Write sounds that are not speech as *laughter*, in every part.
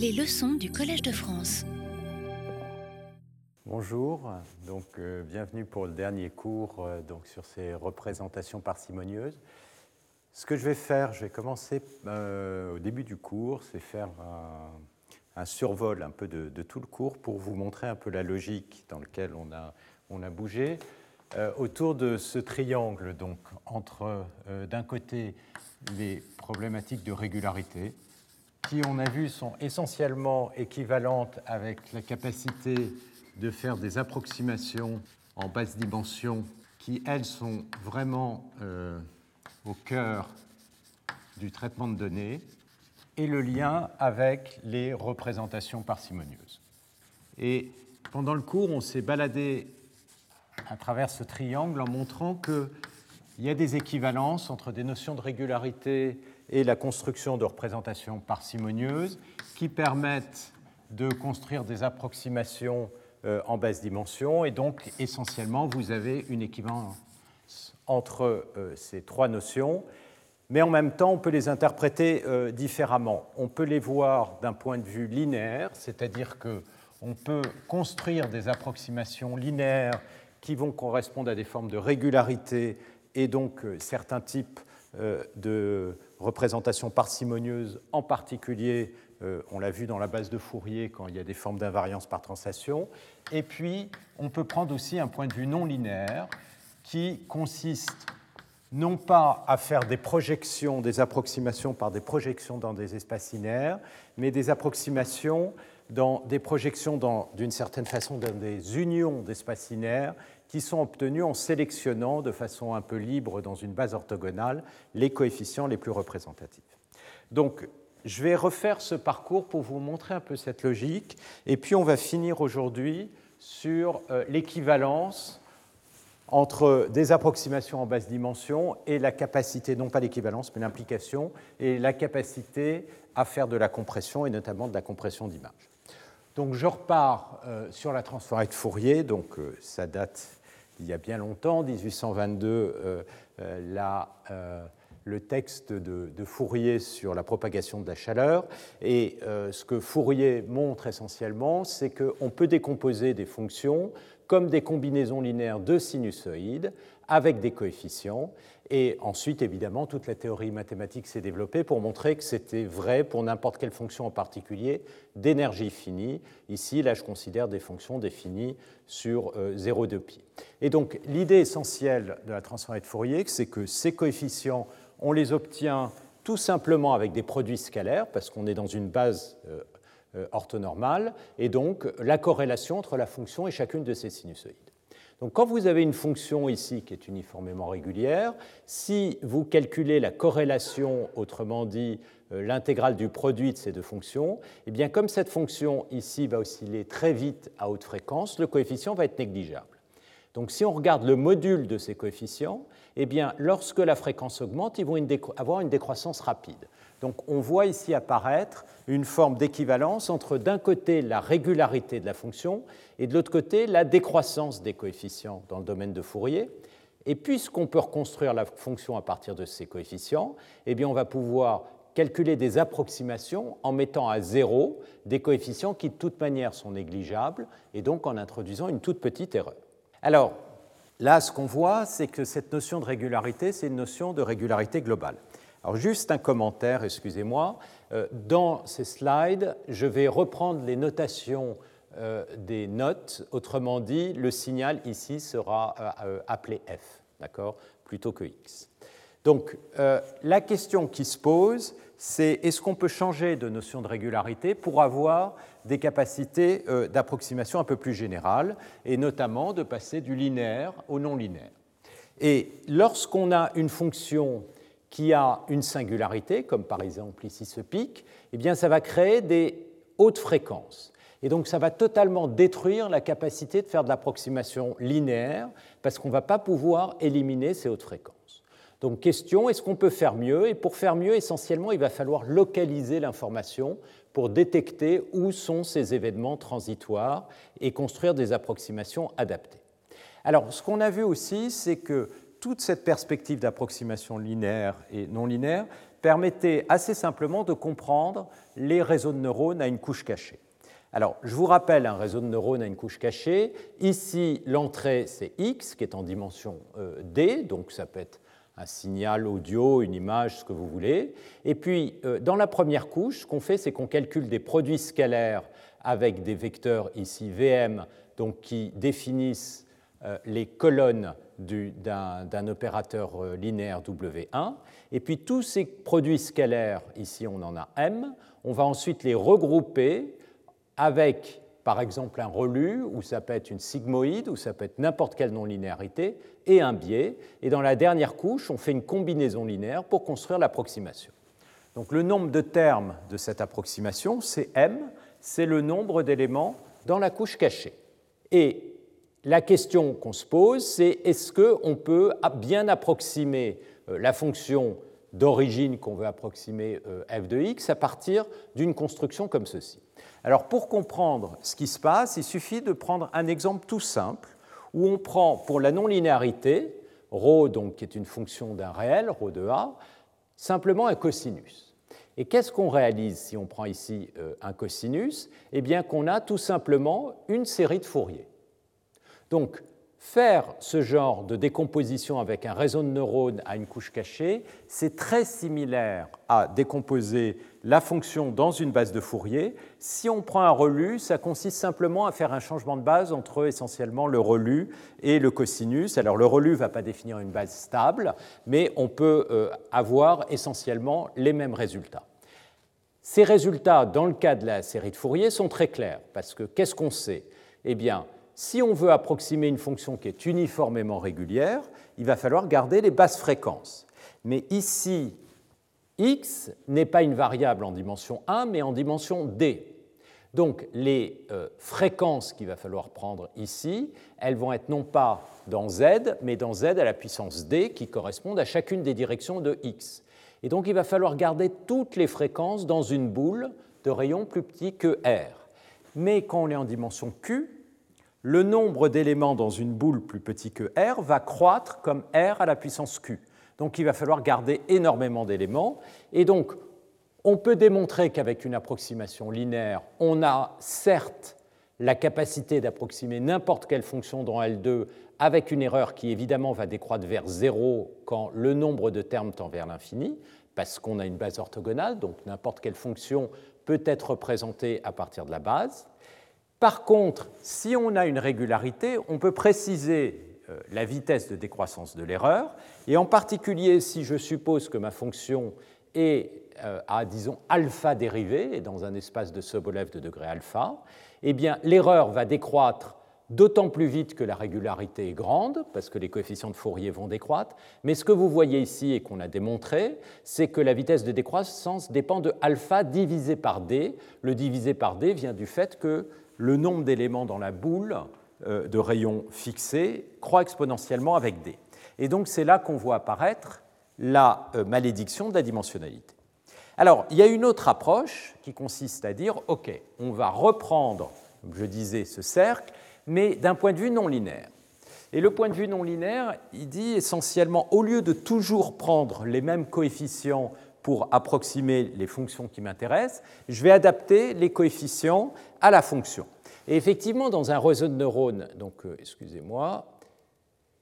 Les leçons du Collège de France. Bonjour, donc euh, bienvenue pour le dernier cours euh, donc, sur ces représentations parcimonieuses. Ce que je vais faire, je vais commencer euh, au début du cours, c'est faire un, survol un peu de, tout le cours pour vous montrer un peu la logique dans laquelle on a, on a bougé. autour de ce triangle, donc entre d'un côté les problématiques de régularité, qui, on a vu, sont essentiellement équivalentes avec la capacité de faire des approximations en basse dimension qui, elles, sont vraiment euh, au cœur du traitement de données, et le lien avec les représentations parcimonieuses. Et pendant le cours, on s'est baladé à travers ce triangle en montrant qu'il y a des équivalences entre des notions de régularité et la construction de représentations parcimonieuses qui permettent de construire des approximations euh, en basse dimension. Et donc, essentiellement, vous avez une équivalence entre euh, ces trois notions. Mais en même temps, on peut les interpréter euh, différemment. On peut les voir d'un point de vue linéaire, c'est-à-dire qu'on peut construire des approximations linéaires qui vont correspondre à des formes de régularité et donc certains types de représentation parcimonieuse, en particulier, euh, on l'a vu dans la base de Fourier quand il y a des formes d'invariance par translation. Et puis, on peut prendre aussi un point de vue non linéaire qui consiste non pas à faire des projections, des approximations par des projections dans des espaces linéaires, mais des approximations dans des projections d'une certaine façon dans des unions d'espaces linéaires qui sont obtenus en sélectionnant de façon un peu libre dans une base orthogonale les coefficients les plus représentatifs. Donc, je vais refaire ce parcours pour vous montrer un peu cette logique, et puis on va finir aujourd'hui sur euh, l'équivalence entre des approximations en basse dimension et la capacité, non pas l'équivalence, mais l'implication, et la capacité à faire de la compression, et notamment de la compression d'image. Donc je repars euh, sur la transformée de Fourier, donc euh, ça date il y a bien longtemps, 1822, euh, euh, euh, le texte de, Fourier sur la propagation de la chaleur. Et ce que Fourier montre essentiellement, c'est qu'on peut décomposer des fonctions comme des combinaisons linéaires de sinusoïdes avec des coefficients. Et ensuite, évidemment, toute la théorie mathématique s'est développée pour montrer que c'était vrai pour n'importe quelle fonction en particulier d'énergie finie. Ici, là, je considère des fonctions définies sur 0,2 euh, pi. Et donc, l'idée essentielle de la transformée de Fourier, c'est que ces coefficients, on les obtient tout simplement avec des produits scalaires, parce qu'on est dans une base euh, euh, orthonormale, et donc la corrélation entre la fonction et chacune de ces sinusoïdes. Donc quand vous avez une fonction ici qui est uniformément régulière, si vous calculez la corrélation, autrement dit euh, l'intégrale du produit de ces deux fonctions, eh bien comme cette fonction ici va osciller très vite à haute fréquence, le coefficient va être négligeable. Donc si on regarde le module de ces coefficients, eh bien lorsque la fréquence augmente, ils vont avoir une décroissance rapide. Donc on voit ici apparaître une forme d'équivalence entre d'un côté la régularité de la fonction et de l'autre côté la décroissance des coefficients dans le domaine de Fourier. Et puisqu'on peut reconstruire la fonction à partir de ces coefficients, eh bien on va pouvoir calculer des approximations en mettant à zéro des coefficients qui de toute manière sont négligeables et donc en introduisant une toute petite erreur. Alors là, ce qu'on voit, c'est que cette notion de régularité, c'est une notion de régularité globale. Alors juste un commentaire, excusez-moi. Euh, dans ces slides, je vais reprendre les notations euh, des notes. Autrement dit, le signal ici sera euh, appelé f, d'accord, plutôt que x. Donc la question qui se pose, c'est est-ce qu'on peut changer de notion de régularité pour avoir des capacités d'approximation un peu plus générales, et notamment de passer du linéaire au non linéaire. Et lorsqu'on a une fonction qui a une singularité, comme par exemple ici ce pic, eh bien ça va créer des hautes fréquences. Et donc ça va totalement détruire la capacité de faire de l'approximation linéaire parce qu'on ne va pas pouvoir éliminer ces hautes fréquences. Donc question, est-ce qu'on peut faire mieux? Et pour faire mieux, essentiellement, il va falloir localiser l'information pour détecter où sont ces événements transitoires et construire des approximations adaptées. Alors ce qu'on a vu aussi, c'est que toute cette perspective d'approximation linéaire et non linéaire permettait assez simplement de comprendre les réseaux de neurones à une couche cachée. Alors, je vous rappelle un réseau de neurones à une couche cachée. Ici, l'entrée, c'est X, qui est en dimension euh, D, donc ça peut être un signal audio, une image, ce que vous voulez. Et puis, euh, dans la première couche, ce qu'on fait, c'est qu'on calcule des produits scalaires avec des vecteurs ici VM, donc qui définissent euh, les colonnes d'un opérateur euh, linéaire W1. Et puis tous ces produits scalaires, ici on en a M, on va ensuite les regrouper avec par exemple un relu, ou ça peut être une sigmoïde, ou ça peut être n'importe quelle non-linéarité, et un biais. Et dans la dernière couche, on fait une combinaison linéaire pour construire l'approximation. Donc le nombre de termes de cette approximation, c'est M, c'est le nombre d'éléments dans la couche cachée. Et la question qu'on se pose, c'est est-ce qu'on peut bien approximer euh, la fonction d'origine qu'on veut approximer euh, f de x à partir d'une construction comme ceci alors pour comprendre ce qui se passe, il suffit de prendre un exemple tout simple où on prend pour la non-linéarité, ρ donc qui est une fonction d'un réel, ρ de a, simplement un cosinus. Et qu'est-ce qu'on réalise si on prend ici euh, un cosinus? Eh bien qu'on a tout simplement une série de Fourier. Donc faire ce genre de décomposition avec un réseau de neurones à une couche cachée, c'est très similaire à décomposer la fonction dans une base de Fourier. Si on prend un relu, ça consiste simplement à faire un changement de base entre essentiellement le relu et le cosinus. Alors le relu ne va pas définir une base stable, mais on peut euh, avoir essentiellement les mêmes résultats. Ces résultats, dans le cas de la série de Fourier, sont très clairs, parce que qu'est-ce qu'on sait? Eh bien, si on veut approximer une fonction qui est uniformément régulière, il va falloir garder les basses fréquences. Mais ici, x n'est pas une variable en dimension 1, mais en dimension d. Donc les euh, fréquences qu'il va falloir prendre ici, elles vont être non pas dans z, mais dans z à la puissance d, qui correspondent à chacune des directions de x. Et donc il va falloir garder toutes les fréquences dans une boule de rayon plus petit que r. Mais quand on est en dimension q, le nombre d'éléments dans une boule plus petit que R va croître comme R à la puissance Q. Donc il va falloir garder énormément d'éléments. Et donc on peut démontrer qu'avec une approximation linéaire, on a certes la capacité d'approximer n'importe quelle fonction dans L2 avec une erreur qui évidemment va décroître vers 0 quand le nombre de termes tend vers l'infini, parce qu'on a une base orthogonale, donc n'importe quelle fonction peut être représentée à partir de la base. Par contre, si on a une régularité, on peut préciser euh, la vitesse de décroissance de l'erreur, et en particulier si je suppose que ma fonction est euh, à, disons, alpha dérivé, et dans un espace de Sobolev de degré alpha, eh bien l'erreur va décroître d'autant plus vite que la régularité est grande, parce que les coefficients de Fourier vont décroître. Mais ce que vous voyez ici et qu'on a démontré, c'est que la vitesse de décroissance dépend de alpha divisé par d. Le divisé par d vient du fait que le nombre d'éléments dans la boule euh, de rayons fixés croît exponentiellement avec d. Et donc c'est là qu'on voit apparaître la euh, malédiction de la dimensionnalité. Alors, il y a une autre approche qui consiste à dire, OK, on va reprendre, comme je disais, ce cercle, mais d'un point de vue non linéaire. Et le point de vue non linéaire, il dit essentiellement, au lieu de toujours prendre les mêmes coefficients pour approximer les fonctions qui m'intéressent, je vais adapter les coefficients à la fonction. Et effectivement, dans un réseau de neurones, donc euh, excusez-moi,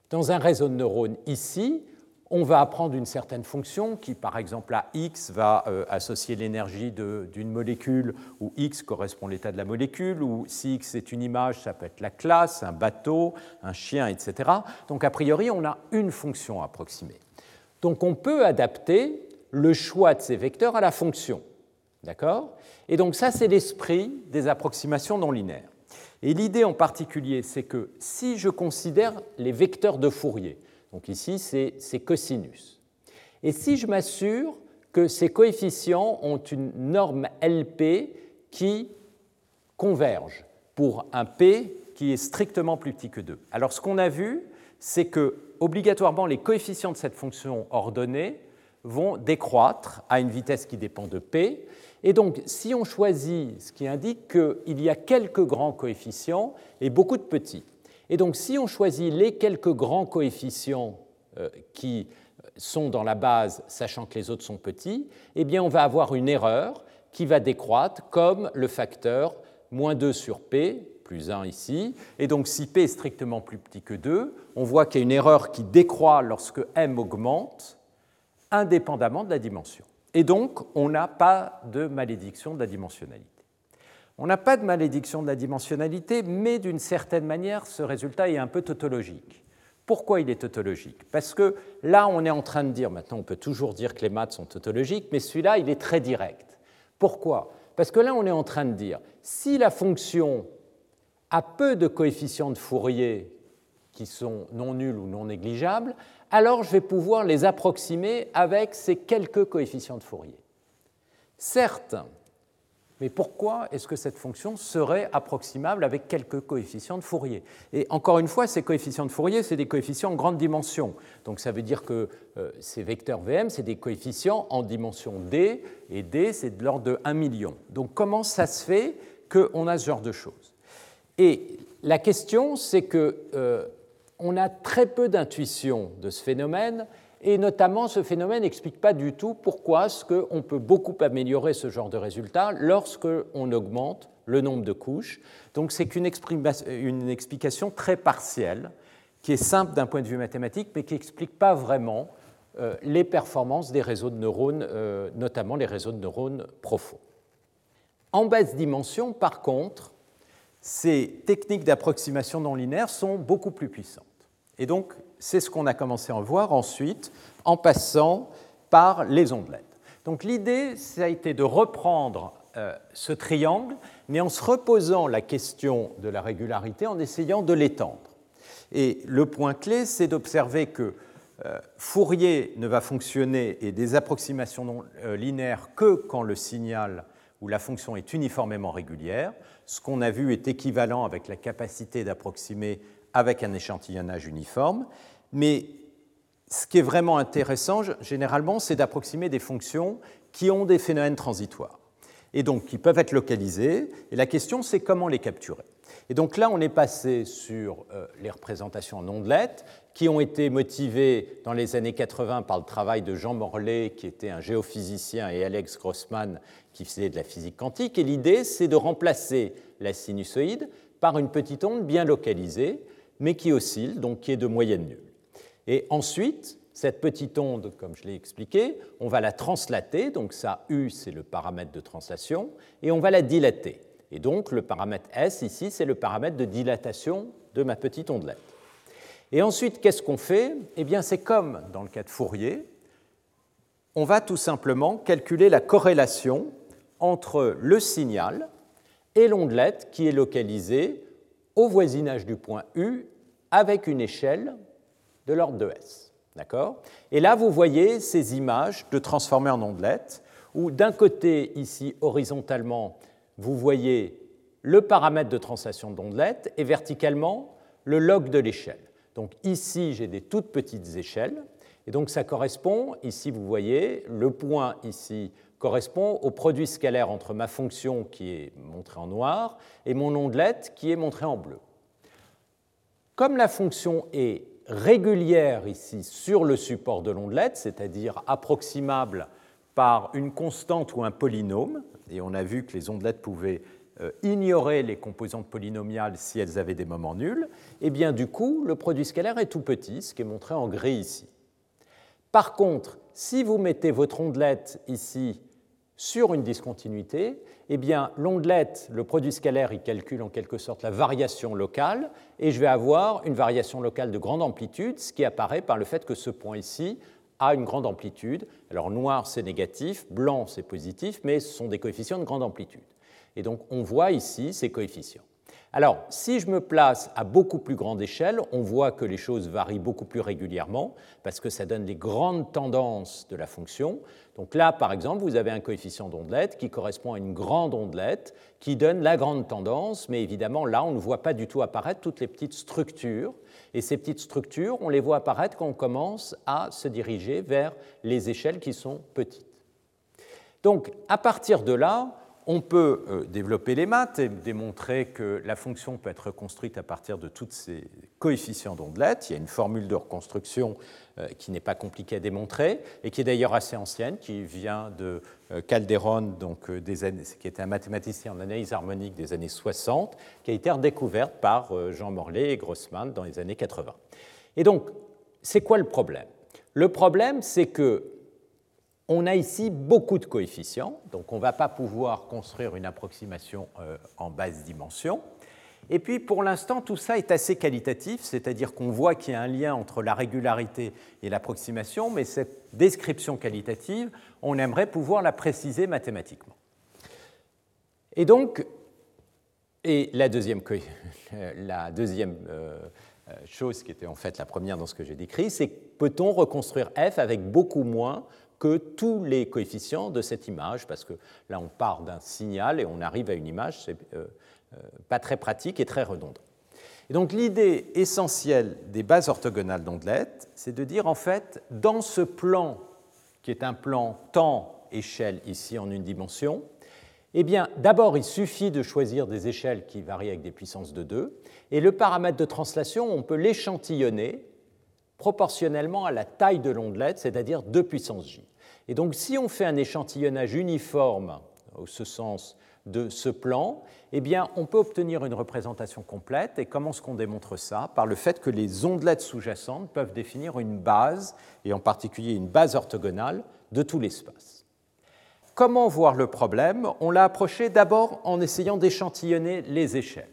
dans un réseau de neurones ici, on va apprendre une certaine fonction qui, par exemple, à x va euh, associer l'énergie d'une molécule, où x correspond l'état de la molécule, ou si x est une image, ça peut être la classe, un bateau, un chien, etc. Donc, a priori, on a une fonction à approximer. Donc, on peut adapter le choix de ces vecteurs à la fonction. D'accord? Et donc ça, c'est l'esprit des approximations non linéaires. Et l'idée en particulier, c'est que si je considère les vecteurs de Fourier, donc ici c'est cosinus, et si je m'assure que ces coefficients ont une norme LP qui converge pour un P qui est strictement plus petit que 2. Alors ce qu'on a vu, c'est que obligatoirement les coefficients de cette fonction ordonnée vont décroître à une vitesse qui dépend de p. Et donc, si on choisit ce qui indique qu'il y a quelques grands coefficients et beaucoup de petits, et donc si on choisit les quelques grands coefficients qui sont dans la base, sachant que les autres sont petits, eh bien on va avoir une erreur qui va décroître comme le facteur moins 2 sur p, plus 1 ici. Et donc si p est strictement plus petit que 2, on voit qu'il y a une erreur qui décroît lorsque m augmente, indépendamment de la dimension. Et donc on n'a pas de malédiction de la dimensionnalité. On n'a pas de malédiction de la dimensionnalité, mais d'une certaine manière, ce résultat est un peu tautologique. Pourquoi il est tautologique? Parce que là, on est en train de dire, maintenant on peut toujours dire que les maths sont tautologiques, mais celui-là, il est très direct. Pourquoi? Parce que là, on est en train de dire, si la fonction a peu de coefficients de Fourier qui sont non nuls ou non négligeables, alors je vais pouvoir les approximer avec ces quelques coefficients de Fourier. Certes, mais pourquoi est-ce que cette fonction serait approximable avec quelques coefficients de Fourier? Et encore une fois, ces coefficients de Fourier, c'est des coefficients en grande dimension. Donc ça veut dire que euh, ces vecteurs VM, c'est des coefficients en dimension D, et D, c'est de l'ordre de 1 million. Donc comment ça se fait qu'on a ce genre de choses? Et la question, c'est qu'on euh, a très peu d'intuition de ce phénomène, et notamment, ce phénomène n'explique pas du tout pourquoi est-ce qu'on peut beaucoup améliorer ce genre de résultat lorsque on augmente le nombre de couches. Donc c'est une, une, explication très partielle, qui est simple d'un point de vue mathématique, mais qui n'explique pas vraiment euh, les performances des réseaux de neurones, euh, notamment les réseaux de neurones profonds. En basse dimension, par contre, ces techniques d'approximation non linéaire sont beaucoup plus puissantes. Et donc, c'est ce qu'on a commencé à voir ensuite en passant par les ondelettes. Donc l'idée, ça a été de reprendre euh, ce triangle, mais en se reposant la question de la régularité, en essayant de l'étendre. Et le point clé, c'est d'observer que euh, Fourier ne va fonctionner et des approximations non euh, linéaires que quand le signal ou la fonction est uniformément régulière. Ce qu'on a vu est équivalent avec la capacité d'approximer avec un échantillonnage uniforme. Mais ce qui est vraiment intéressant, généralement, c'est d'approximer des fonctions qui ont des phénomènes transitoires et donc qui peuvent être localisées. Et la question, c'est comment les capturer. Et donc là, on est passé sur euh, les représentations en ondelettes qui ont été motivées dans les années 80 par le travail de Jean Morlet, qui était un géophysicien, et Alex Grossman, qui faisait de la physique quantique. Et l'idée, c'est de remplacer la sinusoïde par une petite onde bien localisée mais qui oscille, donc qui est de moyenne nulle. Et ensuite, cette petite onde, comme je l'ai expliqué, on va la translater, donc ça U, c'est le paramètre de translation, et on va la dilater. Et donc le paramètre S, ici, c'est le paramètre de dilatation de ma petite ondelette. Et ensuite, qu'est-ce qu'on fait? Eh bien, c'est comme dans le cas de Fourier, on va tout simplement calculer la corrélation entre le signal et l'ondelette qui est localisée au voisinage du point U avec une échelle de l'ordre de S. D'accord? Et là, vous voyez ces images de transformées en ondelettes, où d'un côté, ici, horizontalement, vous voyez le paramètre de translation d'ondelette et verticalement, le log de l'échelle. Donc ici, j'ai des toutes petites échelles, et donc ça correspond, ici vous voyez, le point ici correspond au produit scalaire entre ma fonction qui est montrée en noir et mon ondelette qui est montrée en bleu. Comme la fonction est régulière ici sur le support de l'ondelette, c'est-à-dire approximable par une constante ou un polynôme, et on a vu que les ondelettes pouvaient euh, ignorer les composantes polynomiales si elles avaient des moments nuls, et eh bien du coup, le produit scalaire est tout petit, ce qui est montré en gris ici. Par contre, si vous mettez votre ondelette ici sur une discontinuité, eh bien, l'ondelette, le produit scalaire, il calcule en quelque sorte la variation locale, et je vais avoir une variation locale de grande amplitude, ce qui apparaît par le fait que ce point ici a une grande amplitude. Alors noir, c'est négatif, blanc, c'est positif, mais ce sont des coefficients de grande amplitude. Et donc, on voit ici ces coefficients. Alors, si je me place à beaucoup plus grande échelle, on voit que les choses varient beaucoup plus régulièrement, parce que ça donne les grandes tendances de la fonction. Donc là, par exemple, vous avez un coefficient d'ondelette qui correspond à une grande ondelette, qui donne la grande tendance, mais évidemment, là, on ne voit pas du tout apparaître toutes les petites structures. Et ces petites structures, on les voit apparaître quand on commence à se diriger vers les échelles qui sont petites. Donc, à partir de là, on peut euh, développer les maths et démontrer que la fonction peut être construite à partir de toutes ces coefficient d'ondelette. Il y a une formule de reconstruction euh, qui n'est pas compliquée à démontrer et qui est d'ailleurs assez ancienne, qui vient de euh, Calderon, donc, des années, qui était un mathématicien en analyse harmonique des années 60, qui a été redécouverte par Jean Morlet et Grossman dans les années 80. Et donc, c'est quoi le problème? Le problème, c'est que on a ici beaucoup de coefficients, donc on ne va pas pouvoir construire une approximation en basse dimension. Et puis pour l'instant, tout ça est assez qualitatif, c'est-à-dire qu'on voit qu'il y a un lien entre la régularité et l'approximation, mais cette description qualitative, on aimerait pouvoir la préciser mathématiquement. Et donc, et la deuxième, *laughs* deuxième euh, chose qui était en fait la première dans ce que j'ai décrit, c'est peut-on reconstruire f avec beaucoup moins que tous les coefficients de cette image, parce que là on part d'un signal et on arrive à une image, c'est euh, euh, pas très pratique et très redondant. Et donc l'idée essentielle des bases orthogonales d'ondelettes, c'est de dire en fait, dans ce plan, qui est un plan temps-échelle ici en une dimension, eh bien d'abord il suffit de choisir des échelles qui varient avec des puissances de 2, et le paramètre de translation, on peut l'échantillonner proportionnellement à la taille de l'ondelette, c'est-à-dire 2 puissance j. Et donc si on fait un échantillonnage uniforme, au ce sens de ce plan, eh bien, on peut obtenir une représentation complète. Et comment est-ce qu'on démontre ça? Par le fait que les ondelettes sous-jacentes peuvent définir une base, et en particulier une base orthogonale, de tout l'espace. Comment voir le problème? On l'a approché d'abord en essayant d'échantillonner les échelles.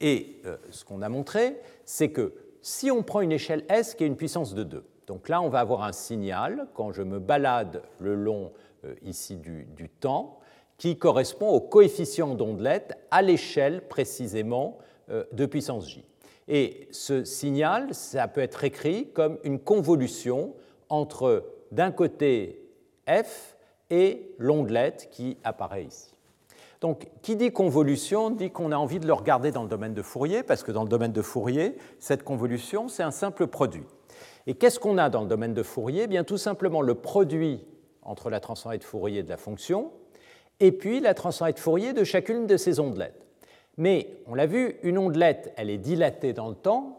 Et euh, ce qu'on a montré, c'est que si on prend une échelle S qui a une puissance de 2, donc là on va avoir un signal quand je me balade le long euh, ici du temps, qui correspond au coefficient d'ondelette à l'échelle précisément euh, de puissance j. Et ce signal, ça peut être écrit comme une convolution entre d'un côté f et l'ondelette qui apparaît ici. Donc, qui dit convolution dit qu'on a envie de le regarder dans le domaine de Fourier, parce que dans le domaine de Fourier, cette convolution, c'est un simple produit. Et qu'est-ce qu'on a dans le domaine de Fourier? Eh Bien, tout simplement le produit entre la transformée de Fourier de la fonction et puis la transformée de Fourier de chacune de ces ondelettes. Mais on l'a vu, une ondelette, elle est dilatée dans le temps,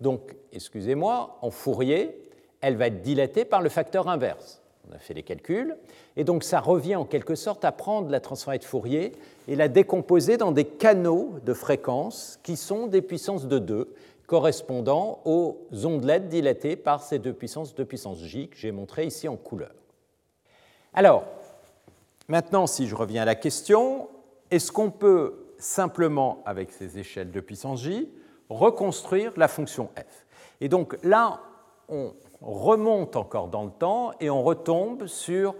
donc, excusez-moi, en Fourier, elle va être dilatée par le facteur inverse. On a fait les calculs, et donc ça revient en quelque sorte à prendre la transformée de Fourier et la décomposer dans des canaux de fréquences qui sont des puissances de 2, correspondant aux ondelettes dilatées par ces deux puissances, deux puissances j que j'ai montrées ici en couleur. Alors, Maintenant, si je reviens à la question, est-ce qu'on peut simplement, avec ces échelles de puissance j, reconstruire la fonction f? Et donc là, on remonte encore dans le temps et on retombe sur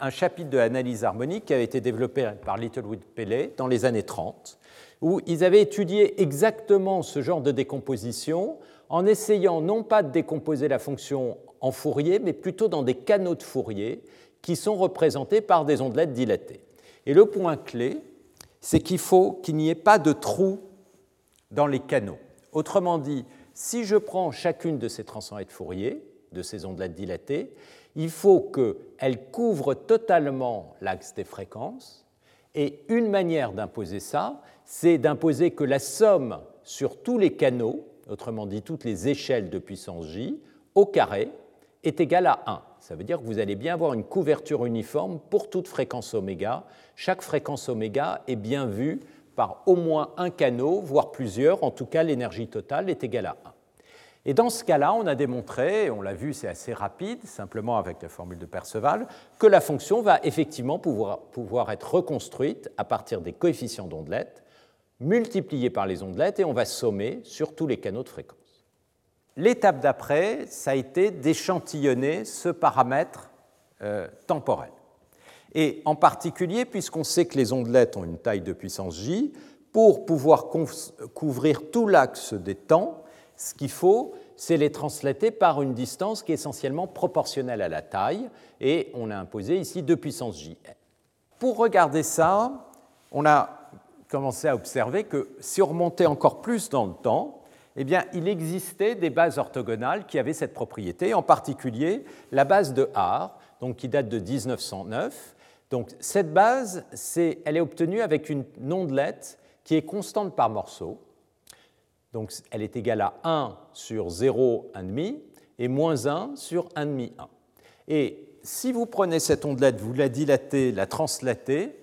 un chapitre de l'analyse harmonique qui avait été développé par Littlewood Pellet dans les années 30, où ils avaient étudié exactement ce genre de décomposition en essayant non pas de décomposer la fonction en Fourier, mais plutôt dans des canaux de Fourier qui sont représentés par des ondelettes dilatées. Et le point clé, c'est qu'il faut qu'il n'y ait pas de trou dans les canaux. Autrement dit, si je prends chacune de ces transformées de Fourier, de ces ondelettes dilatées, il faut qu'elles couvrent totalement l'axe des fréquences. Et une manière d'imposer ça, c'est d'imposer que la somme sur tous les canaux, autrement dit toutes les échelles de puissance j, au carré, est égale à 1. Ça veut dire que vous allez bien avoir une couverture uniforme pour toute fréquence oméga. Chaque fréquence oméga est bien vue par au moins un canot, voire plusieurs. En tout cas, l'énergie totale est égale à 1. Et dans ce cas-là, on a démontré, on l'a vu, c'est assez rapide, simplement avec la formule de Perceval, que la fonction va effectivement pouvoir, être reconstruite à partir des coefficients d'ondelettes, multipliés par les ondelettes, et on va sommer sur tous les canaux de fréquence. L'étape d'après, ça a été d'échantillonner ce paramètre euh, temporel. Et en particulier, puisqu'on sait que les ondelettes ont une taille de puissance j, pour pouvoir couvrir tout l'axe des temps, ce qu'il faut, c'est les translater par une distance qui est essentiellement proportionnelle à la taille, et on a imposé ici 2 puissance j. Pour regarder ça, on a commencé à observer que si on remontait encore plus dans le temps, eh bien, il existait des bases orthogonales qui avaient cette propriété, en particulier la base de Haar, donc qui date de 1909. Donc, cette base, elle est obtenue avec une ondelette qui est constante par morceau. Donc elle est égale à 1 sur 0, 1,5 et moins 1 sur 1,5, 1. Et si vous prenez cette ondelette, vous la dilatez, la translatez,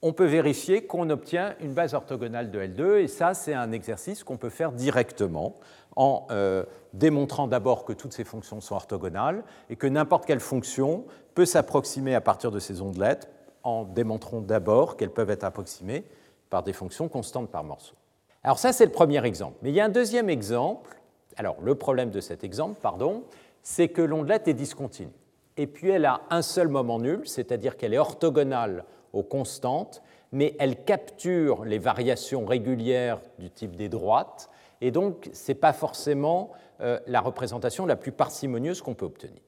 on peut vérifier qu'on obtient une base orthogonale de L2, et ça, c'est un exercice qu'on peut faire directement en euh, démontrant d'abord que toutes ces fonctions sont orthogonales et que n'importe quelle fonction peut s'approximer à partir de ces ondelettes en démontrant d'abord qu'elles peuvent être approximées par des fonctions constantes par morceau. Alors ça, c'est le premier exemple. Mais il y a un deuxième exemple. Alors le problème de cet exemple, pardon, c'est que l'ondelette est discontinue. Et puis elle a un seul moment nul, c'est-à-dire qu'elle est orthogonale aux constantes, mais elle capture les variations régulières du type des droites, et donc ce n'est pas forcément euh, la représentation la plus parcimonieuse qu'on peut obtenir.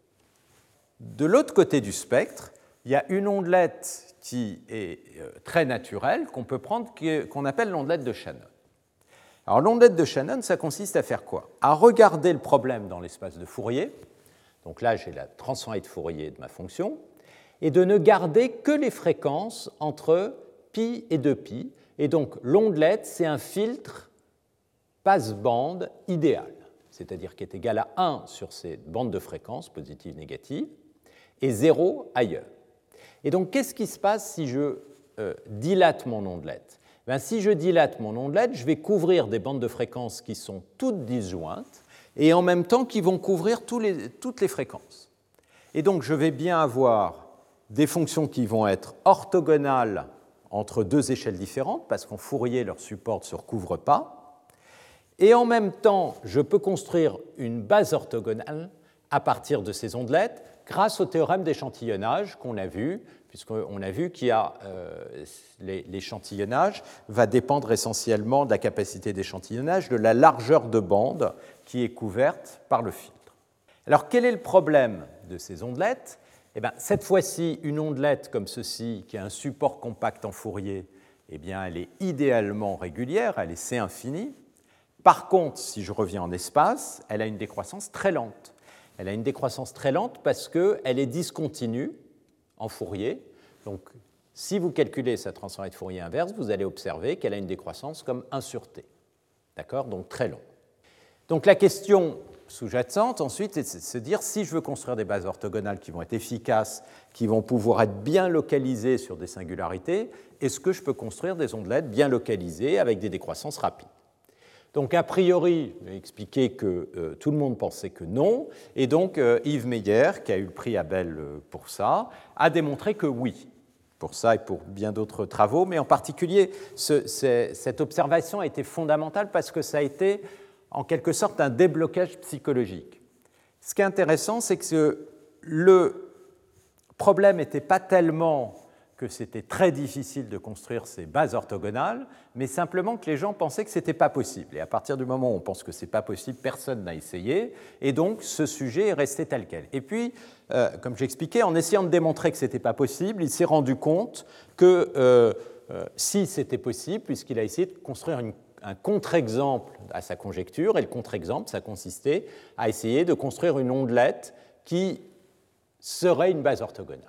De l'autre côté du spectre, il y a une ondelette qui est euh, très naturelle, qu'on peut prendre, qu'on appelle l'ondelette de Shannon. Alors l'ondelette de Shannon, ça consiste à faire quoi? À regarder le problème dans l'espace de Fourier, donc là j'ai la transformée de Fourier de ma fonction, et de ne garder que les fréquences entre pi et 2pi. Et donc l'ondelette, c'est un filtre passe-bande idéal, c'est-à-dire qui est égal à 1 sur ces bandes de fréquences, positives, négatives, et 0 ailleurs. Et donc qu'est-ce qui se passe si je euh, dilate mon ondelette ben, Si je dilate mon ondelette, je vais couvrir des bandes de fréquences qui sont toutes disjointes, et en même temps qui vont couvrir toutes les fréquences. Et donc je vais bien avoir des fonctions qui vont être orthogonales entre deux échelles différentes, parce qu'en Fourier, leur support ne se recouvre pas. Et en même temps, je peux construire une base orthogonale à partir de ces ondelettes grâce au théorème d'échantillonnage qu'on a vu, puisqu'on a vu qu'il y a euh, l'échantillonnage va dépendre essentiellement de la capacité d'échantillonnage, de la largeur de bande qui est couverte par le filtre. Alors quel est le problème de ces ondelettes? Eh bien, cette fois-ci, une ondelette comme ceci, qui a un support compact en Fourier, eh bien, elle est idéalement régulière, elle est C infini. Par contre, si je reviens en espace, elle a une décroissance très lente. Elle a une décroissance très lente parce qu'elle est discontinue en Fourier. Donc, si vous calculez sa transformée de Fourier inverse, vous allez observer qu'elle a une décroissance comme 1 sur t. D'accord? Donc très long. Donc la question sous-jacente ensuite, c'est de se dire si je veux construire des bases orthogonales qui vont être efficaces, qui vont pouvoir être bien localisées sur des singularités, est-ce que je peux construire des ondelettes bien localisées avec des décroissances rapides? Donc, a priori, j'ai expliqué que euh, tout le monde pensait que non, et donc euh, Yves Meyer, qui a eu le prix Abel euh, pour ça, a démontré que oui, pour ça et pour bien d'autres travaux, mais en particulier, cette observation a été fondamentale parce que ça a été en quelque sorte un déblocage psychologique. Ce qui est intéressant, c'est que le problème n'était pas tellement que c'était très difficile de construire ces bases orthogonales, mais simplement que les gens pensaient que ce n'était pas possible. Et à partir du moment où on pense que ce n'est pas possible, personne n'a essayé, et donc ce sujet est resté tel quel. Et puis, euh, comme j'expliquais, en essayant de démontrer que ce n'était pas possible, il s'est rendu compte que euh, euh, si c'était possible, puisqu'il a essayé de construire un contre-exemple à sa conjecture, et le contre-exemple, ça consistait à essayer de construire une ondelette qui serait une base orthogonale,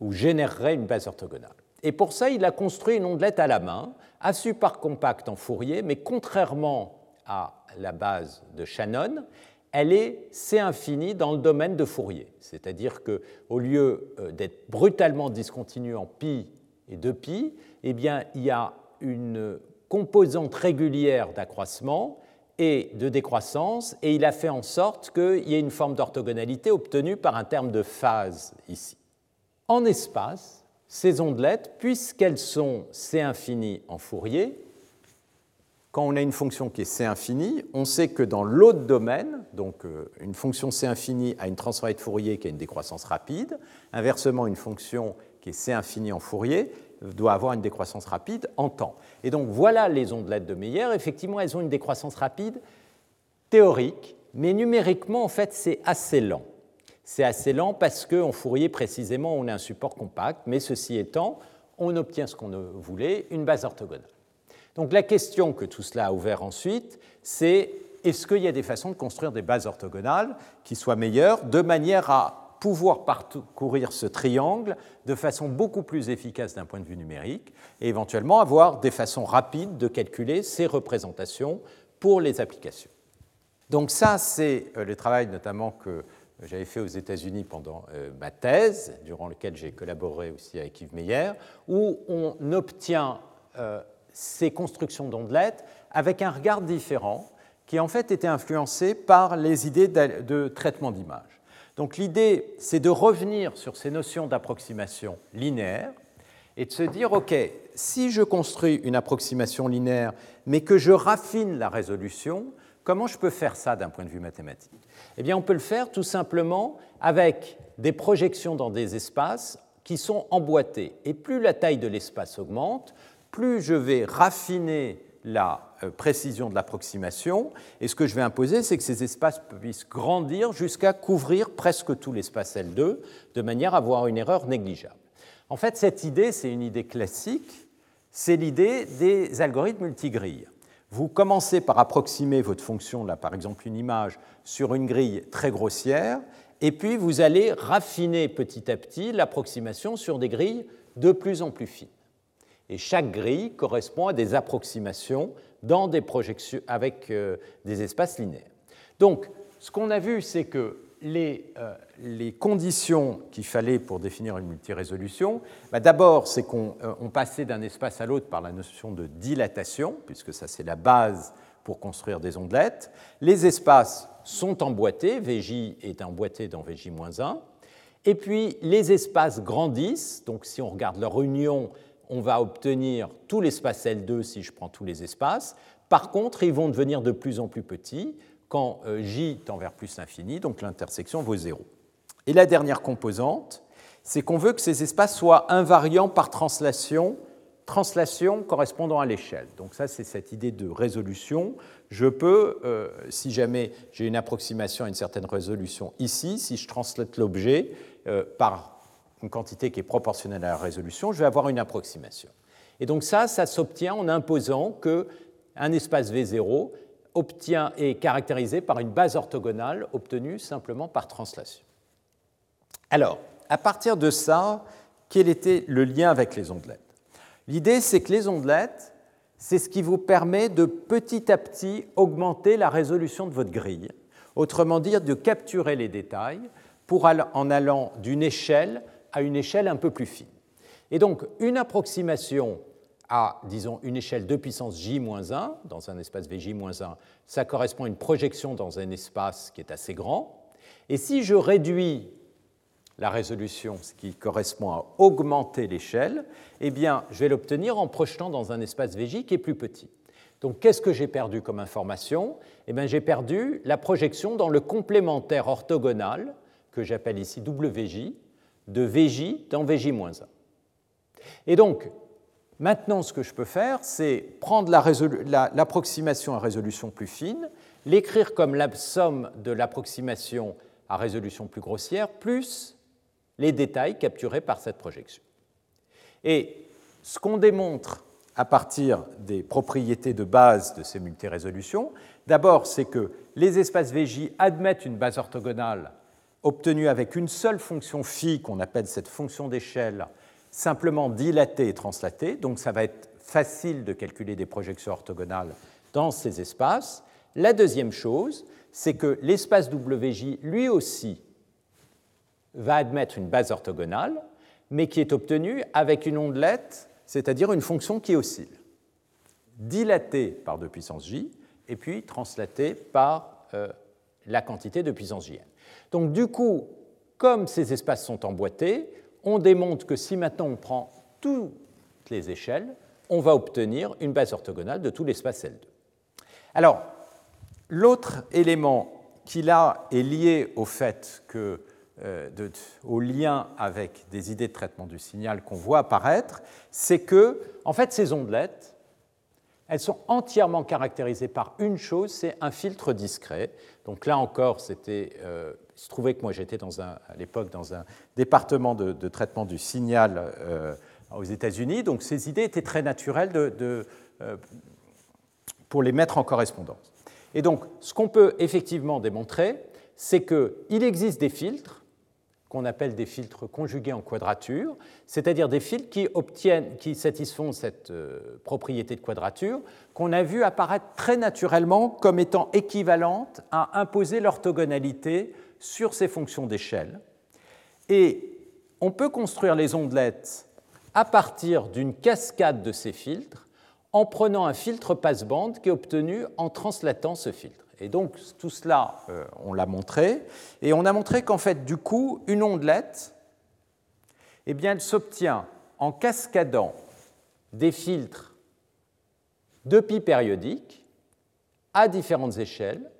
ou générerait une base orthogonale. Et pour ça, il a construit une ondelette à la main, à support compact en Fourier, mais contrairement à la base de Shannon, elle est C infini dans le domaine de Fourier. C'est-à-dire qu'au lieu euh, d'être brutalement discontinue en pi et 2pi, eh bien, il y a une composante régulière d'accroissement et de décroissance, et il a fait en sorte qu'il y ait une forme d'orthogonalité obtenue par un terme de phase ici. En espace, ces ondelettes, puisqu'elles sont C infini en Fourier, quand on a une fonction qui est C infini, on sait que dans l'autre domaine, donc euh, une fonction C infini a une transformée de Fourier qui a une décroissance rapide, inversement une fonction qui est C infini en Fourier doit avoir une décroissance rapide en temps. Et donc voilà les ondelettes de Meyer. Effectivement, elles ont une décroissance rapide théorique, mais numériquement, en fait, c'est assez lent. C'est assez lent parce qu'en Fourier, précisément, on a un support compact, mais ceci étant, on obtient ce qu'on voulait, une base orthogonale. Donc la question que tout cela a ouvert ensuite, c'est est-ce qu'il y a des façons de construire des bases orthogonales qui soient meilleures de manière à pouvoir parcourir ce triangle de façon beaucoup plus efficace d'un point de vue numérique et éventuellement avoir des façons rapides de calculer ces représentations pour les applications. Donc ça, c'est le travail notamment que j'avais fait aux États-Unis pendant ma thèse, durant lequel j'ai collaboré aussi avec Yves Meyer, où on obtient ces constructions d'ondelettes avec un regard différent qui en fait était influencé par les idées de traitement d'image. Donc l'idée, c'est de revenir sur ces notions d'approximation linéaire et de se dire, OK, si je construis une approximation linéaire, mais que je raffine la résolution, comment je peux faire ça d'un point de vue mathématique Eh bien, on peut le faire tout simplement avec des projections dans des espaces qui sont emboîtés. Et plus la taille de l'espace augmente, plus je vais raffiner la euh, précision de l'approximation, et ce que je vais imposer, c'est que ces espaces puissent grandir jusqu'à couvrir presque tout l'espace L2, de manière à avoir une erreur négligeable. En fait, cette idée, c'est une idée classique, c'est l'idée des algorithmes multigrilles. Vous commencez par approximer votre fonction, là par exemple une image, sur une grille très grossière, et puis vous allez raffiner petit à petit l'approximation sur des grilles de plus en plus fines. Et chaque grille correspond à des approximations dans des projections avec euh, des espaces linéaires. Donc, ce qu'on a vu, c'est que les, euh, les conditions qu'il fallait pour définir une multirésolution, bah d'abord, c'est qu'on euh, passait d'un espace à l'autre par la notion de dilatation, puisque ça, c'est la base pour construire des ondelettes. Les espaces sont emboîtés, VJ est emboîté dans VJ-1. Et puis, les espaces grandissent, donc si on regarde leur union on va obtenir tout l'espace L2 si je prends tous les espaces. Par contre, ils vont devenir de plus en plus petits quand euh, J tend vers plus l'infini, donc l'intersection vaut 0. Et la dernière composante, c'est qu'on veut que ces espaces soient invariants par translation, translation correspondant à l'échelle. Donc ça, c'est cette idée de résolution. Je peux, euh, si jamais j'ai une approximation à une certaine résolution ici, si je translate l'objet euh, par une quantité qui est proportionnelle à la résolution, je vais avoir une approximation. Et donc ça, ça s'obtient en imposant qu'un espace V0 obtient, est caractérisé par une base orthogonale obtenue simplement par translation. Alors, à partir de ça, quel était le lien avec les ondelettes? L'idée, c'est que les ondelettes, c'est ce qui vous permet de petit à petit augmenter la résolution de votre grille, autrement dire de capturer les détails pour, en allant d'une échelle à une échelle un peu plus fine. Et donc, une approximation à, disons, une échelle de puissance j-1 dans un espace vj-1, ça correspond à une projection dans un espace qui est assez grand. Et si je réduis la résolution, ce qui correspond à augmenter l'échelle, eh bien, je vais l'obtenir en projetant dans un espace vj qui est plus petit. Donc, qu'est-ce que j'ai perdu comme information? Eh bien, j'ai perdu la projection dans le complémentaire orthogonal, que j'appelle ici WJ, de VJ dans VJ-1. Et donc, maintenant, ce que je peux faire, c'est prendre l'approximation à résolution plus fine, l'écrire comme la somme de l'approximation à résolution plus grossière, plus les détails capturés par cette projection. Et ce qu'on démontre à partir des propriétés de base de ces multirésolutions, d'abord, c'est que les espaces VJ admettent une base orthogonale obtenu avec une seule fonction phi qu'on appelle cette fonction d'échelle simplement dilatée et translatée. Donc ça va être facile de calculer des projections orthogonales dans ces espaces. La deuxième chose, c'est que l'espace WJ, lui aussi, va admettre une base orthogonale, mais qui est obtenue avec une ondelette, c'est-à-dire une fonction qui oscille, dilatée par 2 puissance j, et puis translatée par euh, la quantité de puissance jn. Donc du coup, comme ces espaces sont emboîtés, on démontre que si maintenant on prend toutes les échelles, on va obtenir une base orthogonale de tout l'espace L2. Alors, l'autre élément qui là est lié au fait que, euh, au lien avec des idées de traitement du signal qu'on voit apparaître, c'est que, en fait, ces ondelettes, elles sont entièrement caractérisées par une chose, c'est un filtre discret. Donc là encore, c'était, euh, il se trouvait que moi j'étais à l'époque dans un département de, traitement du signal euh, aux États-Unis, donc ces idées étaient très naturelles euh, pour les mettre en correspondance. Et donc, ce qu'on peut effectivement démontrer, c'est qu'il existe des filtres qu'on appelle des filtres conjugués en quadrature, c'est-à-dire des filtres qui, obtiennent, qui satisfont cette euh, propriété de quadrature qu'on a vu apparaître très naturellement comme étant équivalente à imposer l'orthogonalité sur ces fonctions d'échelle. Et on peut construire les ondelettes à partir d'une cascade de ces filtres en prenant un filtre passeband qui est obtenu en translatant ce filtre. Et donc tout cela, euh, on l'a montré, et on a montré qu'en fait, du coup, une ondelette, eh bien, elle s'obtient en cascadant des filtres de pi périodiques à différentes échelles,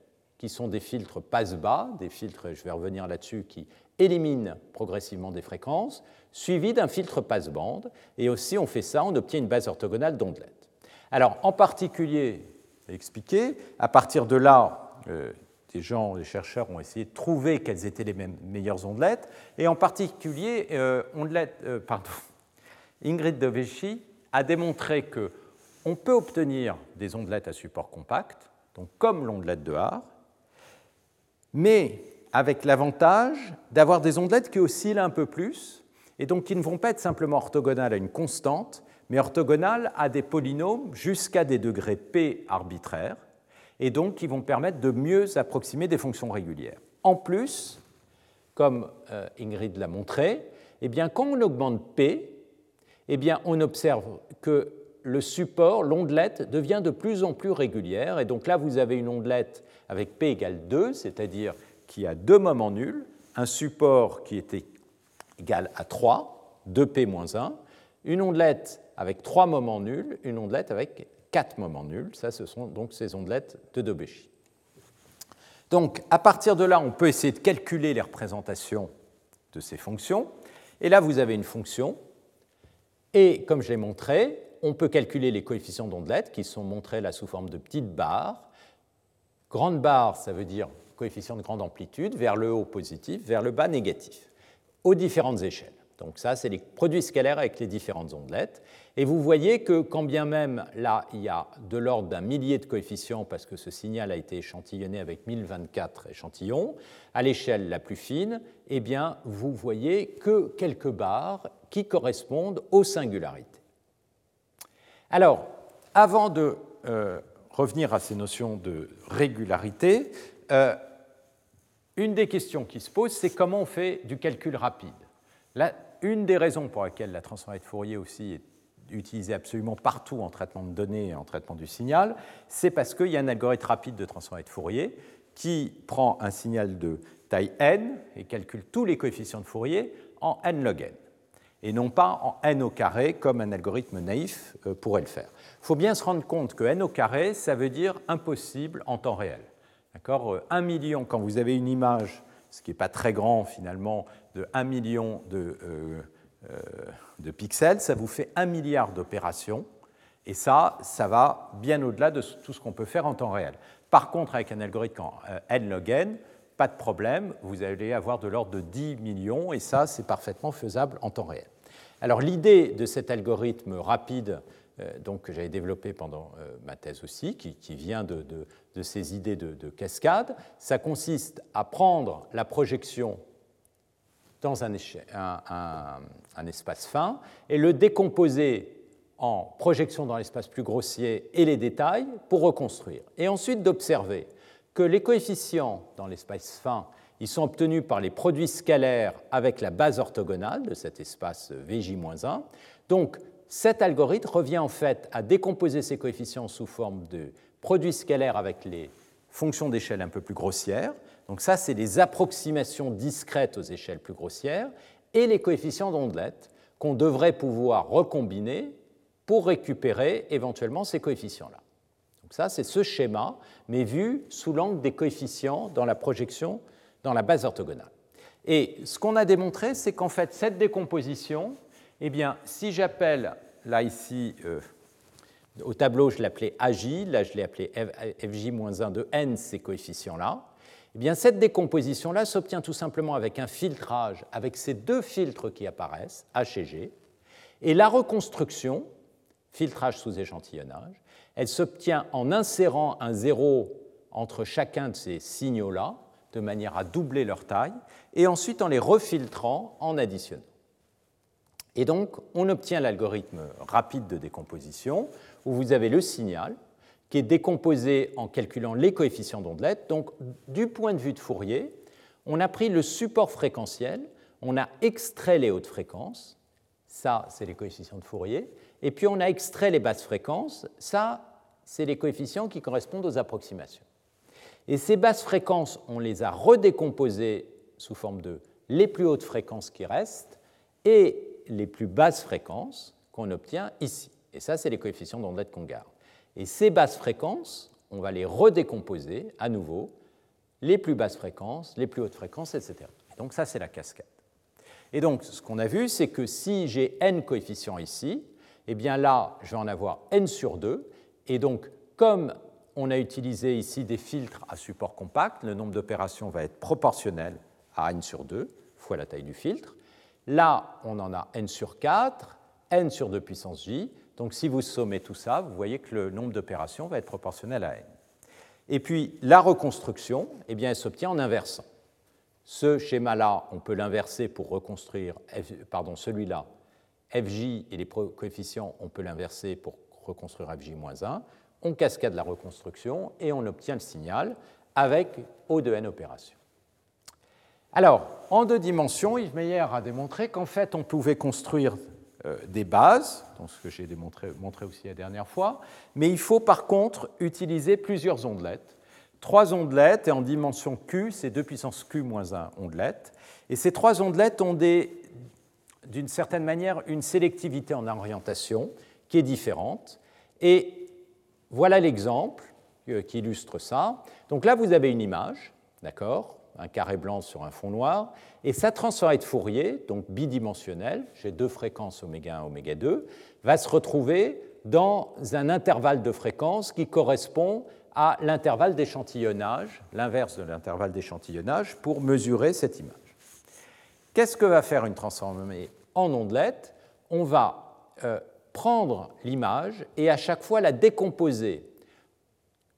qui sont des filtres passe-bas, des filtres, je vais revenir là-dessus, qui éliminent progressivement des fréquences, suivis d'un filtre passe-bande, et aussi on fait ça, on obtient une base orthogonale d'ondelettes. Alors, en particulier, expliqué. À partir de là, euh, des gens, des chercheurs ont essayé de trouver quelles étaient les meilleures ondelettes, et en particulier, euh, euh, *laughs* Ingrid Dovechy a démontré que on peut obtenir des ondelettes à support compact, donc comme l'ondelette de Haar, mais avec l'avantage d'avoir des ondelettes qui oscillent un peu plus, et donc qui ne vont pas être simplement orthogonales à une constante, mais orthogonales à des polynômes jusqu'à des degrés p arbitraires, et donc qui vont permettre de mieux approximer des fonctions régulières. En plus, comme euh, Ingrid l'a montré, eh bien, quand on augmente p, eh bien, on observe que le support, l'ondelette, devient de plus en plus régulière. Et donc là, vous avez une ondelette avec p égale 2, c'est-à-dire qui a deux moments nuls, un support qui était égal à 3, 2p moins 1, une ondelette avec trois moments nuls, une ondelette avec quatre moments nuls. Ça, ce sont donc ces ondelettes de Dobéchi. Donc, à partir de là, on peut essayer de calculer les représentations de ces fonctions. Et là, vous avez une fonction. Et comme je l'ai montré, on peut calculer les coefficients d'ondelettes qui sont montrés là sous forme de petites barres. Grande barre, ça veut dire coefficient de grande amplitude, vers le haut positif, vers le bas négatif, aux différentes échelles. Donc ça, c'est les produits scalaires avec les différentes ondelettes. Et vous voyez que quand bien même là, il y a de l'ordre d'un millier de coefficients parce que ce signal a été échantillonné avec 1024 échantillons, à l'échelle la plus fine, eh bien, vous voyez que quelques barres qui correspondent aux singularités. Alors, avant de euh, revenir à ces notions de régularité, euh, une des questions qui se pose, c'est comment on fait du calcul rapide. Une des raisons pour lesquelles la transformée de Fourier aussi est utilisée absolument partout en traitement de données et en traitement du signal, c'est parce qu'il y a un algorithme rapide de transformée de Fourier qui prend un signal de taille n et calcule tous les coefficients de Fourier en n log n, et non pas en n au carré comme un algorithme naïf euh, pourrait le faire. Il faut bien se rendre compte que n au carré, ça veut dire impossible en temps réel. D'accord euh, Un million, quand vous avez une image, ce qui n'est pas très grand finalement, de 1 million de, euh, euh, de pixels, ça vous fait 1 milliard d'opérations. Et ça, ça va bien au-delà de tout ce qu'on peut faire en temps réel. Par contre, avec un algorithme en euh, n log n, pas de problème, vous allez avoir de l'ordre de 10 millions, et ça, c'est parfaitement faisable en temps réel. Alors l'idée de cet algorithme rapide donc, que j'avais développé pendant ma thèse aussi, qui, vient de, ces idées de, cascade, ça consiste à prendre la projection dans un, espace fin et le décomposer en projection dans l'espace plus grossier et les détails pour reconstruire. Et ensuite d'observer que les coefficients dans l'espace fin, ils sont obtenus par les produits scalaires avec la base orthogonale de cet espace Vj-1. Donc cet algorithme revient en fait à décomposer ces coefficients sous forme de produits scalaires avec les fonctions d'échelle un peu plus grossières, donc ça, c'est les approximations discrètes aux échelles plus grossières et les coefficients d'ondelette qu'on devrait pouvoir recombiner pour récupérer éventuellement ces coefficients-là. Donc ça, c'est ce schéma, mais vu sous l'angle des coefficients dans la projection dans la base orthogonale. Et ce qu'on a démontré, c'est qu'en fait, cette décomposition, eh bien, si j'appelle là ici, euh, au tableau, je l'appelais AJ, là je l'ai appelé FJ-1 de n, ces coefficients-là, eh bien, cette décomposition-là s'obtient tout simplement avec un filtrage, avec ces deux filtres qui apparaissent, H et G, et la reconstruction, filtrage sous échantillonnage, elle s'obtient en insérant un zéro entre chacun de ces signaux-là, de manière à doubler leur taille, et ensuite en les refiltrant en additionnant. Et donc, on obtient l'algorithme rapide de décomposition, où vous avez le signal, qui est décomposé en calculant les coefficients d'ondelette. Donc, du point de vue de Fourier, on a pris le support fréquentiel, on a extrait les hautes fréquences, ça, c'est les coefficients de Fourier, et puis on a extrait les basses fréquences, ça, c'est les coefficients qui correspondent aux approximations. Et ces basses fréquences, on les a redécomposées sous forme de les plus hautes fréquences qui restent et les plus basses fréquences qu'on obtient ici. Et ça, c'est les coefficients d'ondelette qu'on garde. Et ces basses fréquences, on va les redécomposer à nouveau, les plus basses fréquences, les plus hautes fréquences, etc. Et donc ça, c'est la cascade. Et donc, ce qu'on a vu, c'est que si j'ai n coefficients ici, eh bien là, je vais en avoir n sur 2. Et donc, comme on a utilisé ici des filtres à support compact, le nombre d'opérations va être proportionnel à n sur 2 fois la taille du filtre. Là, on en a n sur 4, n sur 2 puissance j. Donc si vous sommez tout ça, vous voyez que le nombre d'opérations va être proportionnel à n. Et puis la reconstruction, eh bien, elle s'obtient en inversant. Ce schéma-là, on peut l'inverser pour reconstruire, pardon, celui-là, fj et les coefficients, on peut l'inverser pour reconstruire fj-1. On cascade la reconstruction et on obtient le signal avec O de n opérations. Alors, en deux dimensions, Yves Meyer a démontré qu'en fait, on pouvait construire euh, des bases, donc ce que j'ai montré aussi la dernière fois, mais il faut par contre utiliser plusieurs ondelettes. Trois ondelettes, et en dimension Q, c'est 2 puissance Q moins 1 ondelettes. Et ces trois ondelettes ont d'une certaine manière une sélectivité en orientation qui est différente. Et voilà l'exemple euh, qui illustre ça. Donc là, vous avez une image, d'accord un carré blanc sur un fond noir, et sa transformée de Fourier, donc bidimensionnelle, j'ai deux fréquences oméga 1, oméga 2, va se retrouver dans un intervalle de fréquence qui correspond à l'intervalle d'échantillonnage, l'inverse de l'intervalle d'échantillonnage, pour mesurer cette image. Qu'est-ce que va faire une transformée en ondelette? On va euh, prendre l'image et à chaque fois la décomposer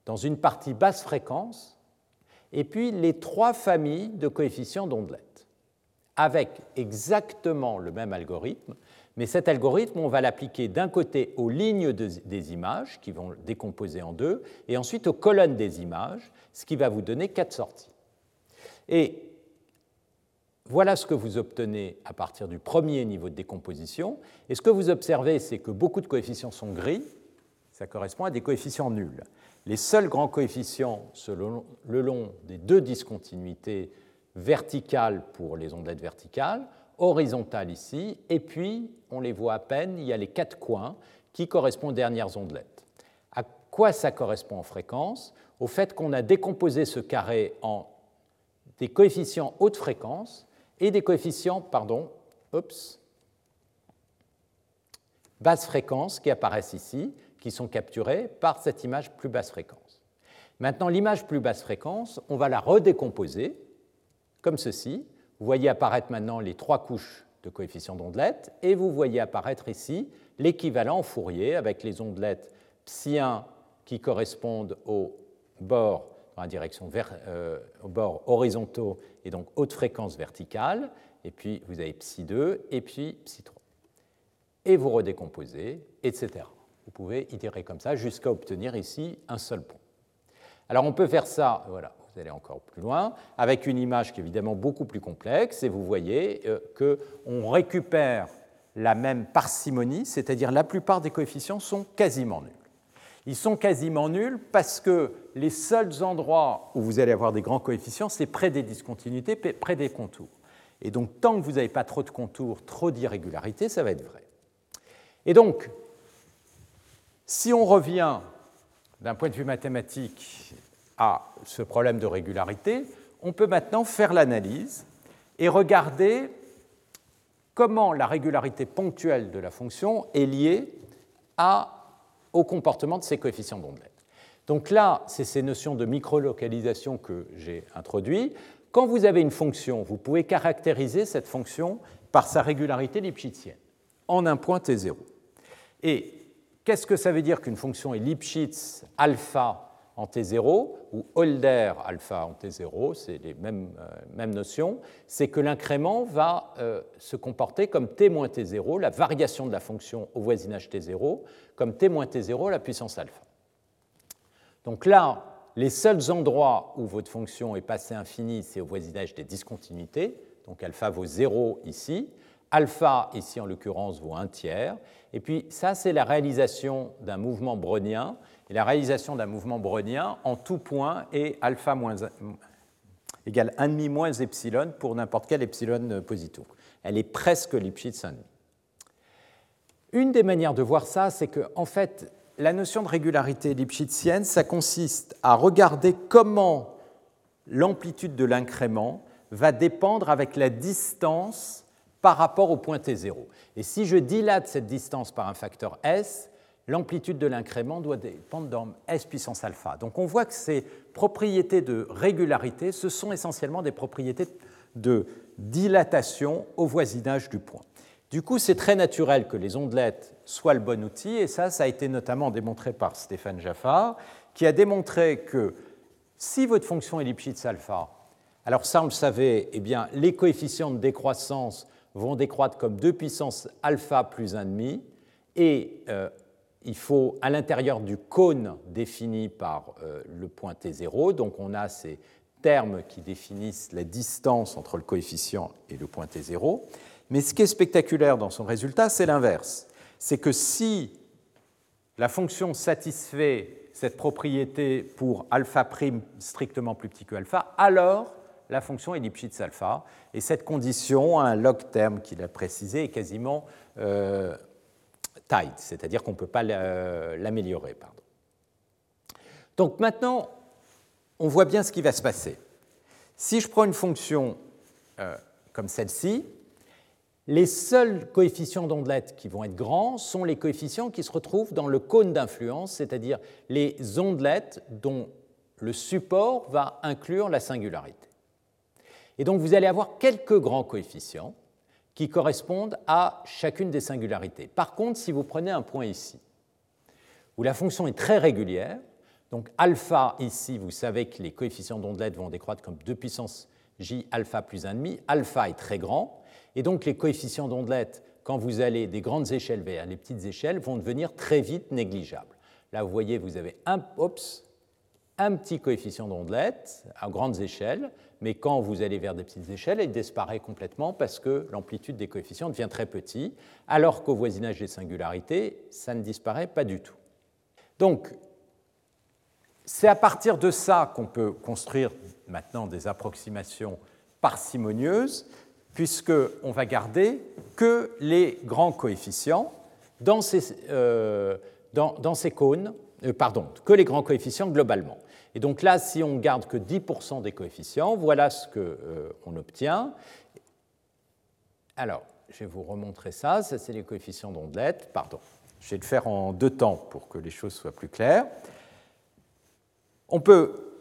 dans une partie basse fréquence et puis les trois familles de coefficients d'ondelettes, avec exactement le même algorithme, mais cet algorithme, on va l'appliquer d'un côté aux lignes des images, qui vont décomposer en deux, et ensuite aux colonnes des images, ce qui va vous donner quatre sorties. Et voilà ce que vous obtenez à partir du premier niveau de décomposition. Et ce que vous observez, c'est que beaucoup de coefficients sont gris, ça correspond à des coefficients nuls les seuls grands coefficients le long des deux discontinuités verticales pour les ondelettes verticales, horizontales ici, et puis, on les voit à peine, il y a les quatre coins qui correspondent aux dernières ondelettes. À quoi ça correspond en fréquence? Au fait qu'on a décomposé ce carré en des coefficients haute fréquence et des coefficients, pardon, basse fréquence qui apparaissent ici, qui sont capturés par cette image plus basse fréquence. Maintenant, l'image plus basse fréquence, on va la redécomposer comme ceci. Vous voyez apparaître maintenant les trois couches de coefficients d'ondelettes et vous voyez apparaître ici l'équivalent en Fourier avec les ondelettes psi1 qui correspondent aux bords dans direction euh, aux bords horizontaux et donc haute fréquence verticale, et puis vous avez psi2 et puis psi3. Et vous redécomposez, etc. Vous pouvez itérer comme ça jusqu'à obtenir ici un seul point. Alors on peut faire ça, voilà, vous allez encore plus loin, avec une image qui est évidemment beaucoup plus complexe, et vous voyez euh, qu'on récupère la même parcimonie, c'est-à-dire la plupart des coefficients sont quasiment nuls. Ils sont quasiment nuls parce que les seuls endroits où vous allez avoir des grands coefficients, c'est près des discontinuités, près des contours. Et donc, tant que vous n'avez pas trop de contours, trop d'irrégularités, ça va être vrai. Et donc, si on revient d'un point de vue mathématique à ce problème de régularité, on peut maintenant faire l'analyse et regarder comment la régularité ponctuelle de la fonction est liée au comportement de ces coefficients d'ondelette. Donc là, c'est ces notions de microlocalisation que j'ai introduites. Quand vous avez une fonction, vous pouvez caractériser cette fonction par sa régularité lipschitzienne en un point t0. Et Qu'est-ce que ça veut dire qu'une fonction est Lipschitz alpha en T0 ou Holder alpha en T0, c'est les mêmes, euh, mêmes notions, c'est que l'incrément va euh, se comporter comme T moins T0, la variation de la fonction au voisinage T0, comme T moins T0 la puissance alpha. Donc là, les seuls endroits où votre fonction est passée infinie, c'est au voisinage des discontinuités, donc alpha vaut 0 ici, alpha ici en l'occurrence vaut 1 tiers, et puis ça c'est la réalisation d'un mouvement brownien, la réalisation d'un mouvement brownien en tout point est alpha moins, égale 1,5 moins epsilon pour n'importe quel epsilon positif. Elle est presque Lipschitz 1,5. Une des manières de voir ça, c'est que en fait, la notion de régularité lipschitzienne, ça consiste à regarder comment l'amplitude de l'incrément va dépendre avec la distance par rapport au point T0. Et si je dilate cette distance par un facteur S, l'amplitude de l'incrément doit dépendre dans S puissance alpha. Donc on voit que ces propriétés de régularité, ce sont essentiellement des propriétés de dilatation au voisinage du point. Du coup, c'est très naturel que les ondelettes soient le bon outil, et ça, ça a été notamment démontré par Stéphane Jaffard, qui a démontré que si votre fonction est Lipschitz alpha, alors ça, on le savait, eh bien, les coefficients de décroissance vont décroître comme 2 puissance alpha plus 1,5, et euh, il faut, à l'intérieur du cône défini par euh, le point T0, donc on a ces termes qui définissent la distance entre le coefficient et le point T0, mais ce qui est spectaculaire dans son résultat, c'est l'inverse. C'est que si la fonction satisfait cette propriété pour alpha prime strictement plus petit que alpha, alors la fonction est Lipschitz alpha. Et cette condition, un log terme qu'il a précisé, est quasiment euh, c'est-à-dire qu'on ne peut pas l'améliorer. Donc maintenant, on voit bien ce qui va se passer. Si je prends une fonction euh, comme celle-ci, les seuls coefficients d'ondelettes qui vont être grands sont les coefficients qui se retrouvent dans le cône d'influence, c'est-à-dire les ondelettes dont le support va inclure la singularité. Et donc vous allez avoir quelques grands coefficients qui correspondent à chacune des singularités. Par contre, si vous prenez un point ici, où la fonction est très régulière, donc alpha ici, vous savez que les coefficients d'ondelettes vont décroître comme 2 puissance j alpha plus 1,5, alpha est très grand, et donc les coefficients d'ondelette, quand vous allez des grandes échelles vers les petites échelles, vont devenir très vite négligeables. Là, vous voyez, vous avez un, un petit coefficient d'ondelette à grandes échelles, mais quand vous allez vers des petites échelles, il disparaît complètement parce que l'amplitude des coefficients devient très petit, alors qu'au voisinage des singularités, ça ne disparaît pas du tout. Donc, c'est à partir de ça qu'on peut construire maintenant des approximations parcimonieuses puisqu'on va garder que les grands coefficients dans ces, euh, cônes, euh, pardon, que les grands coefficients globalement. Et donc là, si on garde que 10% des coefficients, voilà ce qu'on euh, obtient. Alors, je vais vous remontrer ça. Ça, c'est les coefficients d'ondelette. Pardon, je vais le faire en deux temps pour que les choses soient plus claires. On peut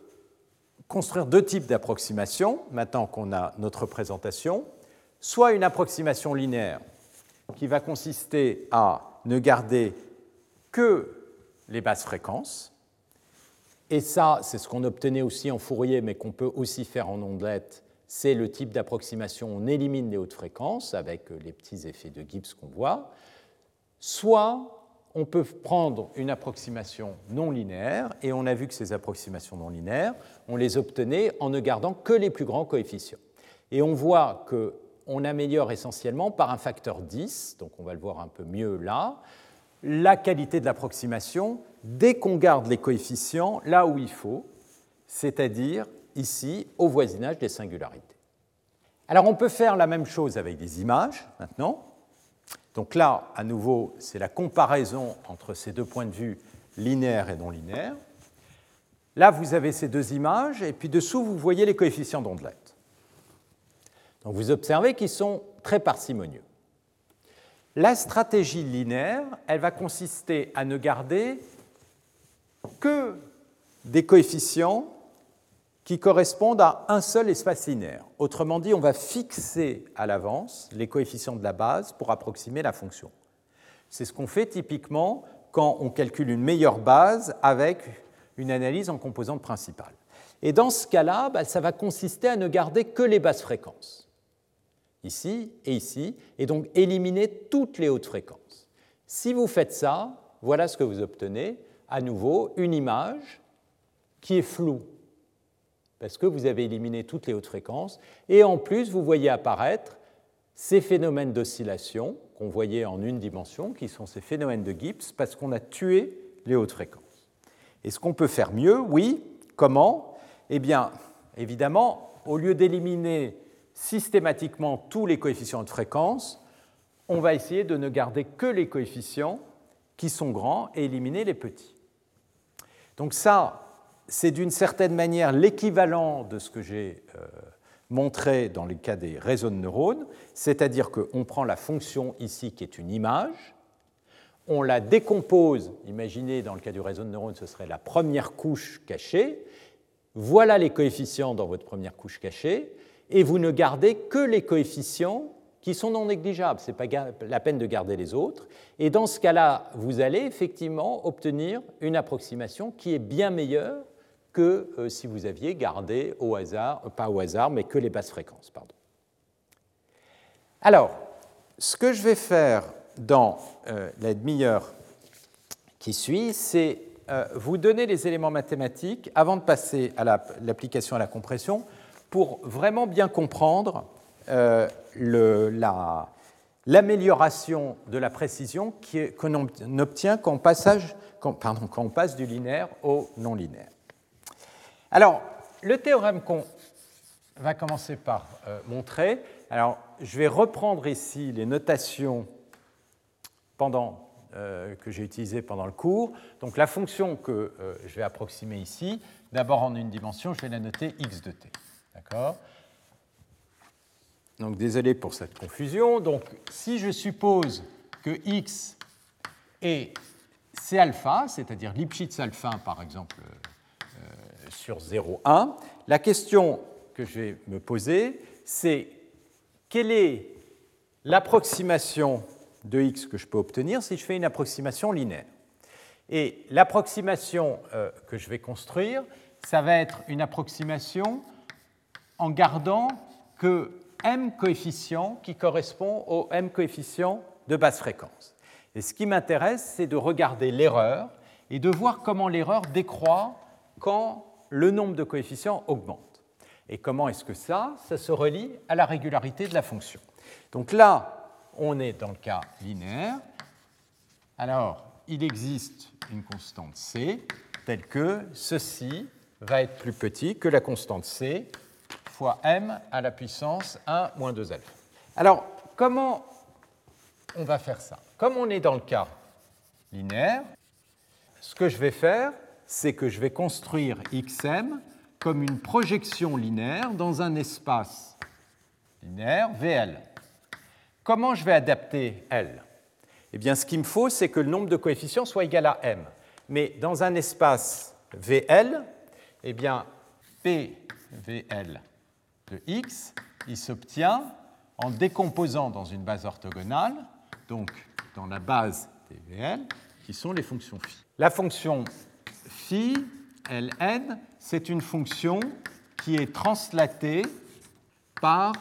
construire deux types d'approximations maintenant qu'on a notre représentation soit une approximation linéaire qui va consister à ne garder que les basses fréquences, et ça, c'est ce qu'on obtenait aussi en Fourier, mais qu'on peut aussi faire en ondelette, c'est le type d'approximation, on élimine les hautes fréquences avec les petits effets de Gibbs qu'on voit, soit on peut prendre une approximation non linéaire, et on a vu que ces approximations non linéaires, on les obtenait en ne gardant que les plus grands coefficients. Et on voit que on améliore essentiellement par un facteur 10, donc on va le voir un peu mieux là, la qualité de l'approximation dès qu'on garde les coefficients là où il faut, c'est-à-dire ici au voisinage des singularités. Alors on peut faire la même chose avec des images maintenant. Donc là, à nouveau, c'est la comparaison entre ces deux points de vue linéaires et non linéaires. Là, vous avez ces deux images, et puis dessous, vous voyez les coefficients d'ondelette. Donc vous observez qu'ils sont très parcimonieux. La stratégie linéaire, elle va consister à ne garder que des coefficients qui correspondent à un seul espace linéaire. Autrement dit, on va fixer à l'avance les coefficients de la base pour approximer la fonction. C'est ce qu'on fait typiquement quand on calcule une meilleure base avec une analyse en composante principale. Et dans ce cas-là, bah, ça va consister à ne garder que les basses fréquences, ici et ici, et donc éliminer toutes les hautes fréquences. Si vous faites ça, voilà ce que vous obtenez, à nouveau une image qui est floue, parce que vous avez éliminé toutes les hautes fréquences, et en plus, vous voyez apparaître ces phénomènes d'oscillation qu'on voyait en une dimension, qui sont ces phénomènes de Gibbs, parce qu'on a tué les hautes fréquences. Est-ce qu'on peut faire mieux Oui. Comment? Eh bien, évidemment, au lieu d'éliminer systématiquement tous les coefficients de fréquence, on va essayer de ne garder que les coefficients qui sont grands et éliminer les petits. Donc ça, c'est d'une certaine manière l'équivalent de ce que j'ai euh, montré dans le cas des réseaux de neurones, c'est-à-dire qu'on prend la fonction ici qui est une image, on la décompose, imaginez dans le cas du réseau de neurones, ce serait la première couche cachée, voilà les coefficients dans votre première couche cachée, et vous ne gardez que les coefficients qui sont non négligeables, ce n'est pas la peine de garder les autres, et dans ce cas-là, vous allez effectivement obtenir une approximation qui est bien meilleure que euh, si vous aviez gardé au hasard, pas au hasard, mais que les basses fréquences. Alors, ce que je vais faire dans euh, la demi-heure qui suit, c'est euh, vous donner les éléments mathématiques avant de passer à l'application à la compression pour vraiment bien comprendre euh, l'amélioration de la précision qu'on obtient quand on, passe du linéaire au non linéaire. Alors, le théorème qu'on va commencer par montrer, alors je vais reprendre ici les notations euh, que j'ai utilisé pendant le cours. Donc la fonction que euh, je vais approximer ici, d'abord en une dimension, je vais la noter x de t. D'accord Donc désolé pour cette confusion. Donc si je suppose que x est c alpha, c'est-à-dire Lipschitz alpha par exemple euh, sur 0,1, la question que je vais me poser, c'est quelle est l'approximation de x que je peux obtenir si je fais une approximation linéaire? Et l'approximation euh, que je vais construire, ça va être une approximation en gardant que m coefficient qui correspond au m coefficient de basse fréquence. Et ce qui m'intéresse, c'est de regarder l'erreur et de voir comment l'erreur décroît quand le nombre de coefficients augmente. Et comment est-ce que ça, ça se relie à la régularité de la fonction. Donc là, on est dans le cas linéaire. Alors, il existe une constante c telle que ceci va être plus petit que la constante c fois m à la puissance 1 moins 2 alpha. Alors, comment on va faire ça Comme on est dans le cas linéaire, ce que je vais faire, c'est que je vais construire xm comme une projection linéaire dans un espace linéaire VL. Comment je vais adapter L? Eh bien, ce qu'il me faut, c'est que le nombre de coefficients soit égal à m. Mais dans un espace VL, eh bien, PVL de x, il s'obtient en décomposant dans une base orthogonale, donc dans la base TVL, qui sont les fonctions phi. La fonction phi, Ln, c'est une fonction qui est translatée par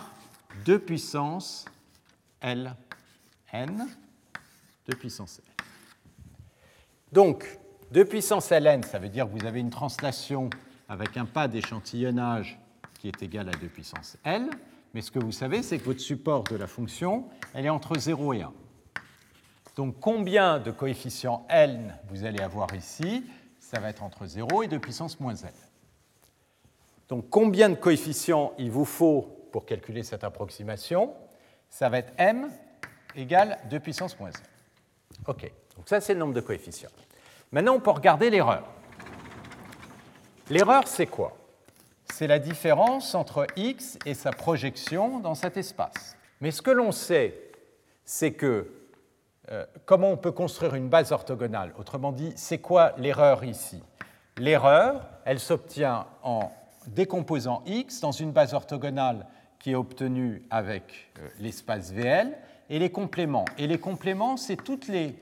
2 puissance L, N, de puissance L. Donc, 2 puissance Ln, ça veut dire que vous avez une translation avec un pas d'échantillonnage qui est égal à 2 puissance L, mais ce que vous savez, c'est que votre support de la fonction, elle est entre 0 et 1. Donc combien de coefficients N vous allez avoir ici Ça va être entre 0 et 2 puissance moins L. Donc combien de coefficients il vous faut pour calculer cette approximation ça va être m égale 2 puissance moins 1. OK, donc ça c'est le nombre de coefficients. Maintenant, on peut regarder l'erreur. L'erreur, c'est quoi? C'est la différence entre x et sa projection dans cet espace. Mais ce que l'on sait, c'est que euh, comment on peut construire une base orthogonale? Autrement dit, c'est quoi l'erreur ici? L'erreur, elle s'obtient en décomposant x dans une base orthogonale qui est obtenu avec euh, l'espace VL, et les compléments. Et les compléments, c'est tous les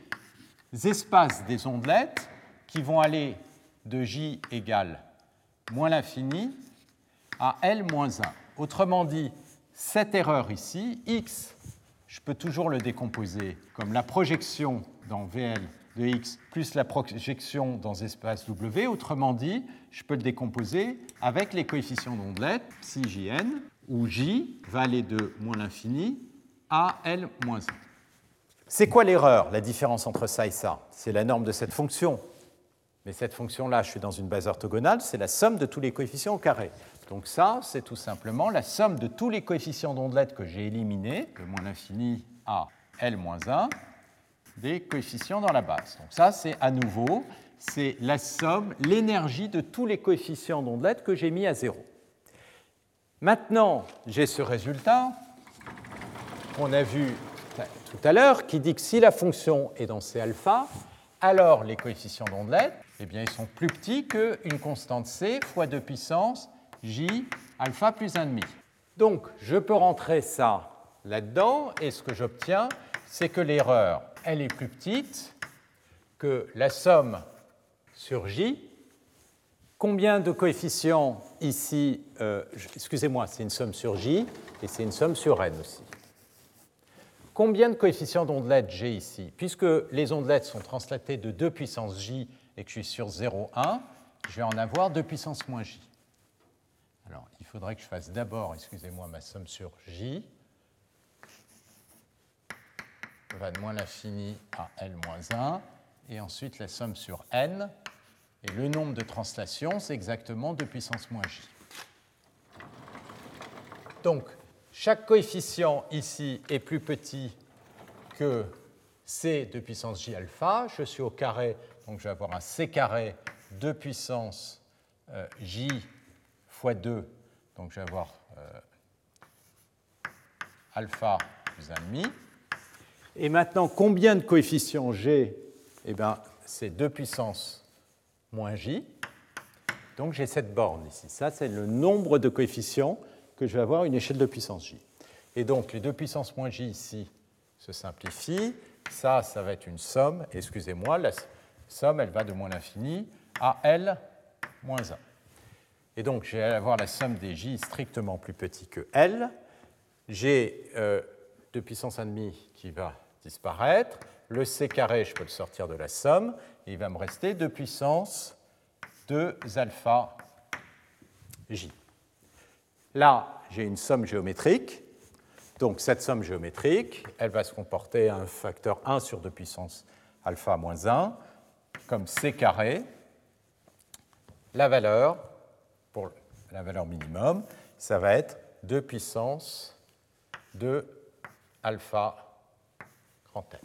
espaces des ondelettes qui vont aller de j égale moins l'infini à L moins 1. Autrement dit, cette erreur ici, x, je peux toujours le décomposer comme la projection dans VL de x plus la projection dans espace W. Autrement dit, je peux le décomposer avec les coefficients d'ondelette, psi jn, où j va aller de moins l'infini à L moins 1. C'est quoi l'erreur, la différence entre ça et ça? C'est la norme de cette fonction. Mais cette fonction-là, je suis dans une base orthogonale, c'est la somme de tous les coefficients au carré. Donc ça, c'est tout simplement la somme de tous les coefficients d'ondelette que j'ai éliminés, de moins l'infini à L moins 1, des coefficients dans la base. Donc ça, c'est à nouveau, c'est la somme, l'énergie de tous les coefficients d'ondelette que j'ai mis à zéro. Maintenant, j'ai ce résultat qu'on a vu tout à l'heure qui dit que si la fonction est dans C alpha, alors les coefficients d'ondelette, eh bien, ils sont plus petits qu'une constante C fois 2 puissance J alpha plus 1,5. Donc, je peux rentrer ça là-dedans, et ce que j'obtiens, c'est que l'erreur, elle est plus petite que la somme sur J. Combien de coefficients ici euh, Excusez-moi, c'est une somme sur J, et c'est une somme sur N aussi. Combien de coefficients d'ondelette j'ai ici? Puisque les ondelettes sont translatées de 2 puissance J et que je suis sur 0,1, je vais en avoir 2 puissance moins J. Alors, il faudrait que je fasse d'abord, excusez-moi, ma somme sur J va de moins l'infini à L moins 1, et ensuite la somme sur N, et le nombre de translations, c'est exactement 2 puissance moins J. Donc, chaque coefficient ici est plus petit que C de puissance J alpha. Je suis au carré, donc je vais avoir un C carré de puissance euh, J fois 2, donc je vais avoir euh, alpha plus 1,5. Et maintenant, combien de coefficients j'ai Eh bien, c'est 2 puissance moins j. Donc j'ai cette borne ici. Ça, c'est le nombre de coefficients que je vais avoir à une échelle de puissance j. Et donc les 2 puissance moins j ici se simplifient. Ça, ça va être une somme. Excusez-moi, la somme, elle va de moins l'infini à L moins 1. Et donc, je vais avoir la somme des j strictement plus petit que L. J'ai euh, 2 puissance 1,5 qui va disparaître. Le c carré, je peux le sortir de la somme. Et il va me rester 2 puissance 2 alpha j. Là, j'ai une somme géométrique. Donc cette somme géométrique, elle va se comporter à un facteur 1 sur 2 puissance alpha moins 1, comme c carré. La valeur pour la valeur minimum, ça va être 2 puissance de alpha grand L.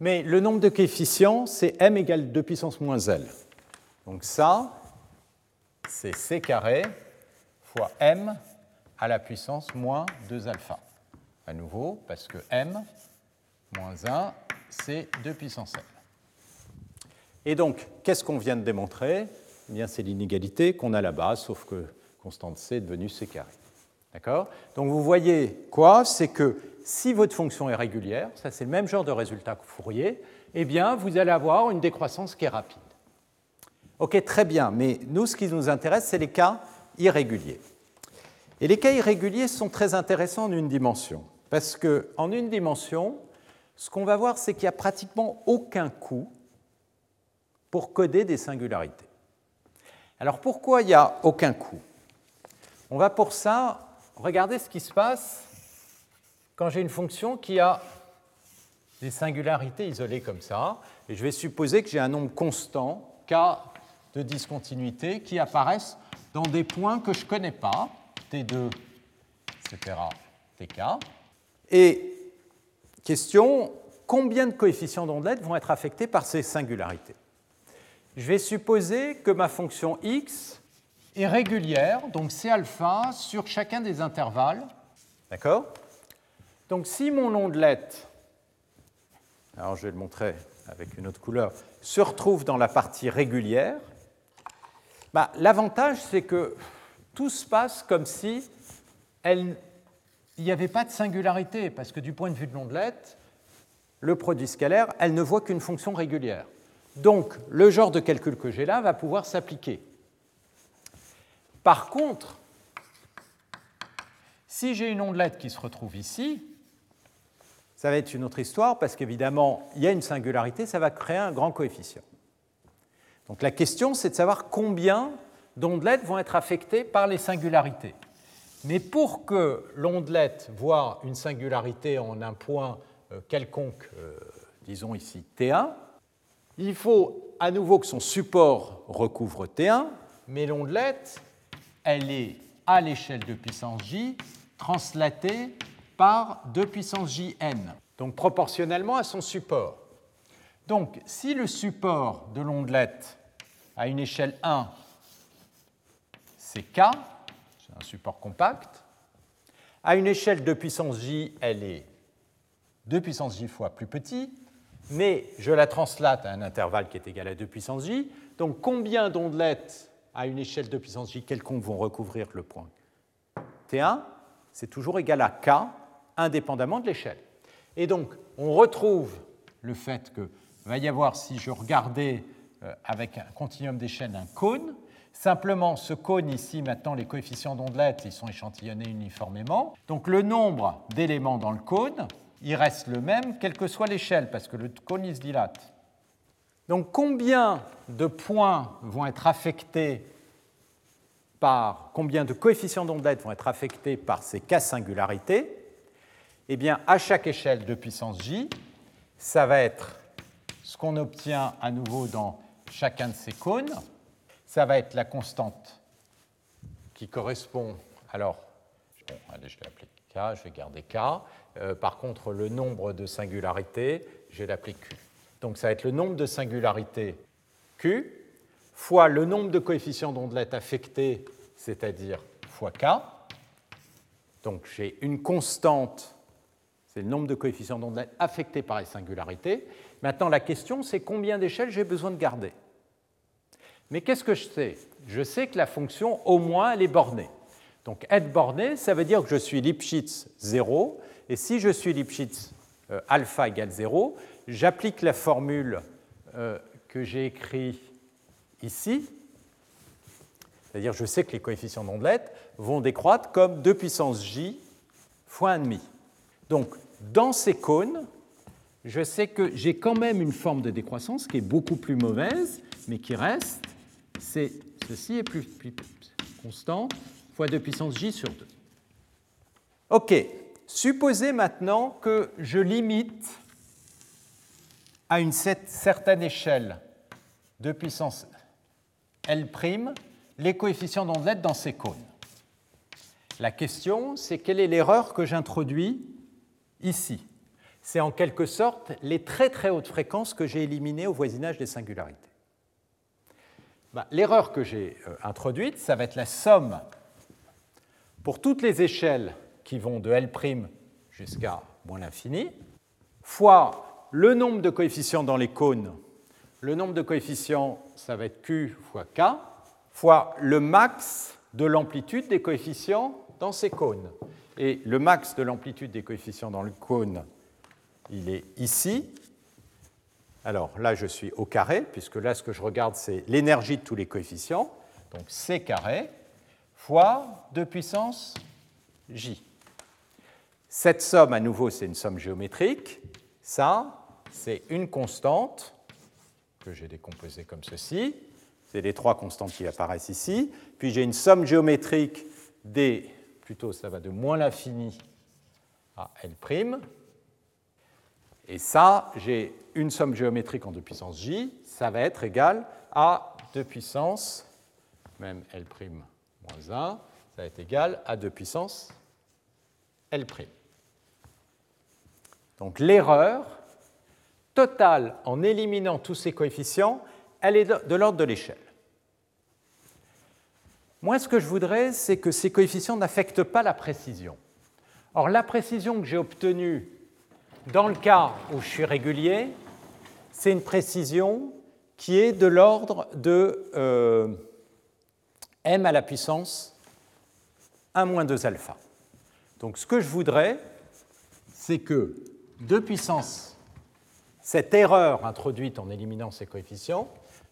Mais le nombre de coefficients, c'est m égale 2 puissance moins L. Donc ça, c'est c carré fois m à la puissance moins 2 alpha. À nouveau, parce que m moins 1, c'est 2 puissance L. Et donc, qu'est-ce qu'on vient de démontrer? Eh c'est l'inégalité qu'on a là-bas, sauf que constante c est devenue c carré. D'accord? Donc vous voyez quoi? C'est que si votre fonction est régulière, ça c'est le même genre de résultat que Fourier, eh bien vous allez avoir une décroissance qui est rapide. Ok, très bien, mais nous ce qui nous intéresse, c'est les cas irréguliers. Et les cas irréguliers sont très intéressants en une dimension, parce qu'en une dimension, ce qu'on va voir, c'est qu'il n'y a pratiquement aucun coût pour coder des singularités. Alors pourquoi il n'y a aucun coût? On va pour ça regarder ce qui se passe quand j'ai une fonction qui a des singularités isolées comme ça, et je vais supposer que j'ai un nombre constant, k de discontinuité, qui apparaissent dans des points que je ne connais pas, t2, etc., tk. Et question, combien de coefficients d'ondelette vont être affectés par ces singularités? Je vais supposer que ma fonction x est régulière, donc c'est alpha sur chacun des intervalles. D'accord? Donc si mon ondelette, alors je vais le montrer avec une autre couleur, se retrouve dans la partie régulière, bah, l'avantage c'est que tout se passe comme si il n'y avait pas de singularité, parce que du point de vue de l'ondelette, le produit scalaire, elle ne voit qu'une fonction régulière. Donc, le genre de calcul que j'ai là va pouvoir s'appliquer. Par contre, si j'ai une ondelette qui se retrouve ici, ça va être une autre histoire parce qu'évidemment, il y a une singularité, ça va créer un grand coefficient. Donc la question, c'est de savoir combien d'ondelettes vont être affectées par les singularités. Mais pour que l'ondelette voit une singularité en un point euh, quelconque, euh, disons ici T1, il faut à nouveau que son support recouvre T1, mais l'ondelette, elle est à l'échelle de puissance j translatée par 2 puissance jn, donc proportionnellement à son support. Donc si le support de l'ondelette à une échelle 1, c'est k, c'est un support compact, à une échelle de puissance j, elle est 2 puissance j fois plus petit, mais je la translate à un intervalle qui est égal à 2 puissance j. Donc combien d'ondelettes à une échelle de puissance j quelconque vont recouvrir le point T1 C'est toujours égal à k, indépendamment de l'échelle. Et donc on retrouve le fait que va y avoir, si je regardais euh, avec un continuum d'échelle, un cône. Simplement, ce cône ici, maintenant, les coefficients d'ondelettes, ils sont échantillonnés uniformément. Donc le nombre d'éléments dans le cône, il reste le même, quelle que soit l'échelle, parce que le cône, se dilate. Donc combien de points vont être affectés par, combien de coefficients d'ondelette vont être affectés par ces cas singularités? Eh bien, à chaque échelle de puissance j, ça va être ce qu'on obtient à nouveau dans chacun de ces cônes. Ça va être la constante qui correspond. Alors, allez, je vais appeler K, je vais garder K. Euh, par contre, le nombre de singularités, je vais l'appeler Q. Donc, ça va être le nombre de singularités Q fois le nombre de coefficients d'ondelette affectés, c'est-à-dire fois K. Donc, j'ai une constante, c'est le nombre de coefficients d'ondelette affectés par les singularités. Maintenant, la question, c'est combien d'échelles j'ai besoin de garder? Mais qu'est-ce que je sais? Je sais que la fonction, au moins, elle est bornée. Donc être borné, ça veut dire que je suis Lipschitz 0, et si je suis Lipschitz euh, alpha égale 0, j'applique la formule euh, que j'ai écrite ici, c'est-à-dire je sais que les coefficients d'ondelette vont décroître comme 2 puissance j fois 1,5. Donc dans ces cônes, je sais que j'ai quand même une forme de décroissance qui est beaucoup plus mauvaise, mais qui reste, c'est ceci est plus, constant, fois 2 puissance j sur 2. OK. Supposez maintenant que je limite à une certaine échelle de puissance L' les coefficients d'ondelette dans ces cônes. La question, c'est quelle est l'erreur que j'introduis ici? C'est en quelque sorte les très très hautes fréquences que j'ai éliminées au voisinage des singularités. Bah, l'erreur que j'ai euh, introduite, ça va être la somme pour toutes les échelles qui vont de L' jusqu'à moins l'infini, fois le nombre de coefficients dans les cônes. Le nombre de coefficients, ça va être Q fois K, fois le max de l'amplitude des coefficients dans ces cônes. Et le max de l'amplitude des coefficients dans le cône, il est ici. Alors là, je suis au carré, puisque là, ce que je regarde, c'est l'énergie de tous les coefficients. Donc C carré fois 2 puissance J. Cette somme, à nouveau, c'est une somme géométrique. Ça, c'est une constante que j'ai décomposée comme ceci. C'est les trois constantes qui apparaissent ici. Puis j'ai une somme géométrique des, plutôt ça va de moins l'infini à L', et ça, j'ai une somme géométrique en 2 puissance j, ça va être égal à 2 puissance, même L' moins 1, ça va être égal à 2 puissance L'. Donc l'erreur totale en éliminant tous ces coefficients, elle est de l'ordre de l'échelle. Moi, ce que je voudrais, c'est que ces coefficients n'affectent pas la précision. Or, la précision que j'ai obtenue dans le cas où je suis régulier, c'est une précision qui est de l'ordre de euh, m à la puissance 1 moins 2 alpha. Donc ce que je voudrais, c'est que 2 puissance cette erreur introduite en éliminant ces coefficients,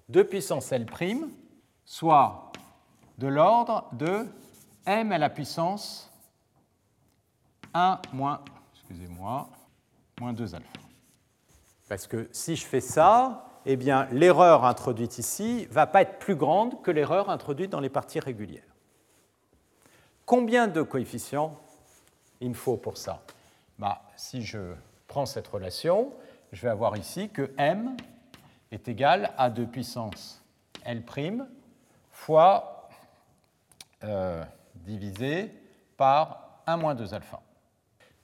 2 puissance L', soit de l'ordre de m à la puissance 1 moins, excusez-moi, moins 2 alpha. Parce que si je fais ça, eh bien, l'erreur introduite ici ne va pas être plus grande que l'erreur introduite dans les parties régulières. Combien de coefficients il me faut pour ça? Bah, Si je prends cette relation, je vais avoir ici que m est égal à 2 puissance L' fois euh, divisé par 1 moins 2 alpha.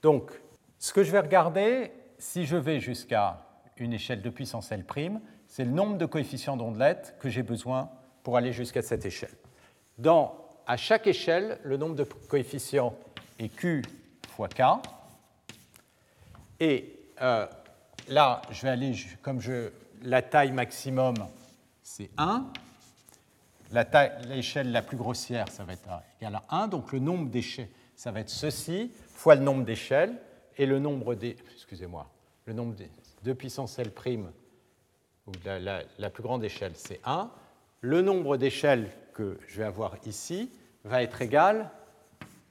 Donc, ce que je vais regarder, si je vais jusqu'à une échelle de puissance L', c'est le nombre de coefficients d'ondelettes que j'ai besoin pour aller jusqu'à cette échelle. Dans, à chaque échelle, le nombre de coefficients est Q fois K. Et euh, là, je vais aller, comme je, la taille maximum, c'est 1. L'échelle la, plus grossière, ça va être égal à 1. Donc le nombre d'échelles, ça va être ceci, fois le nombre d'échelles, et le nombre des... Excusez-moi. Le nombre des 2 puissance L', ou la, la plus grande échelle, c'est 1. Le nombre d'échelles que je vais avoir ici va être égal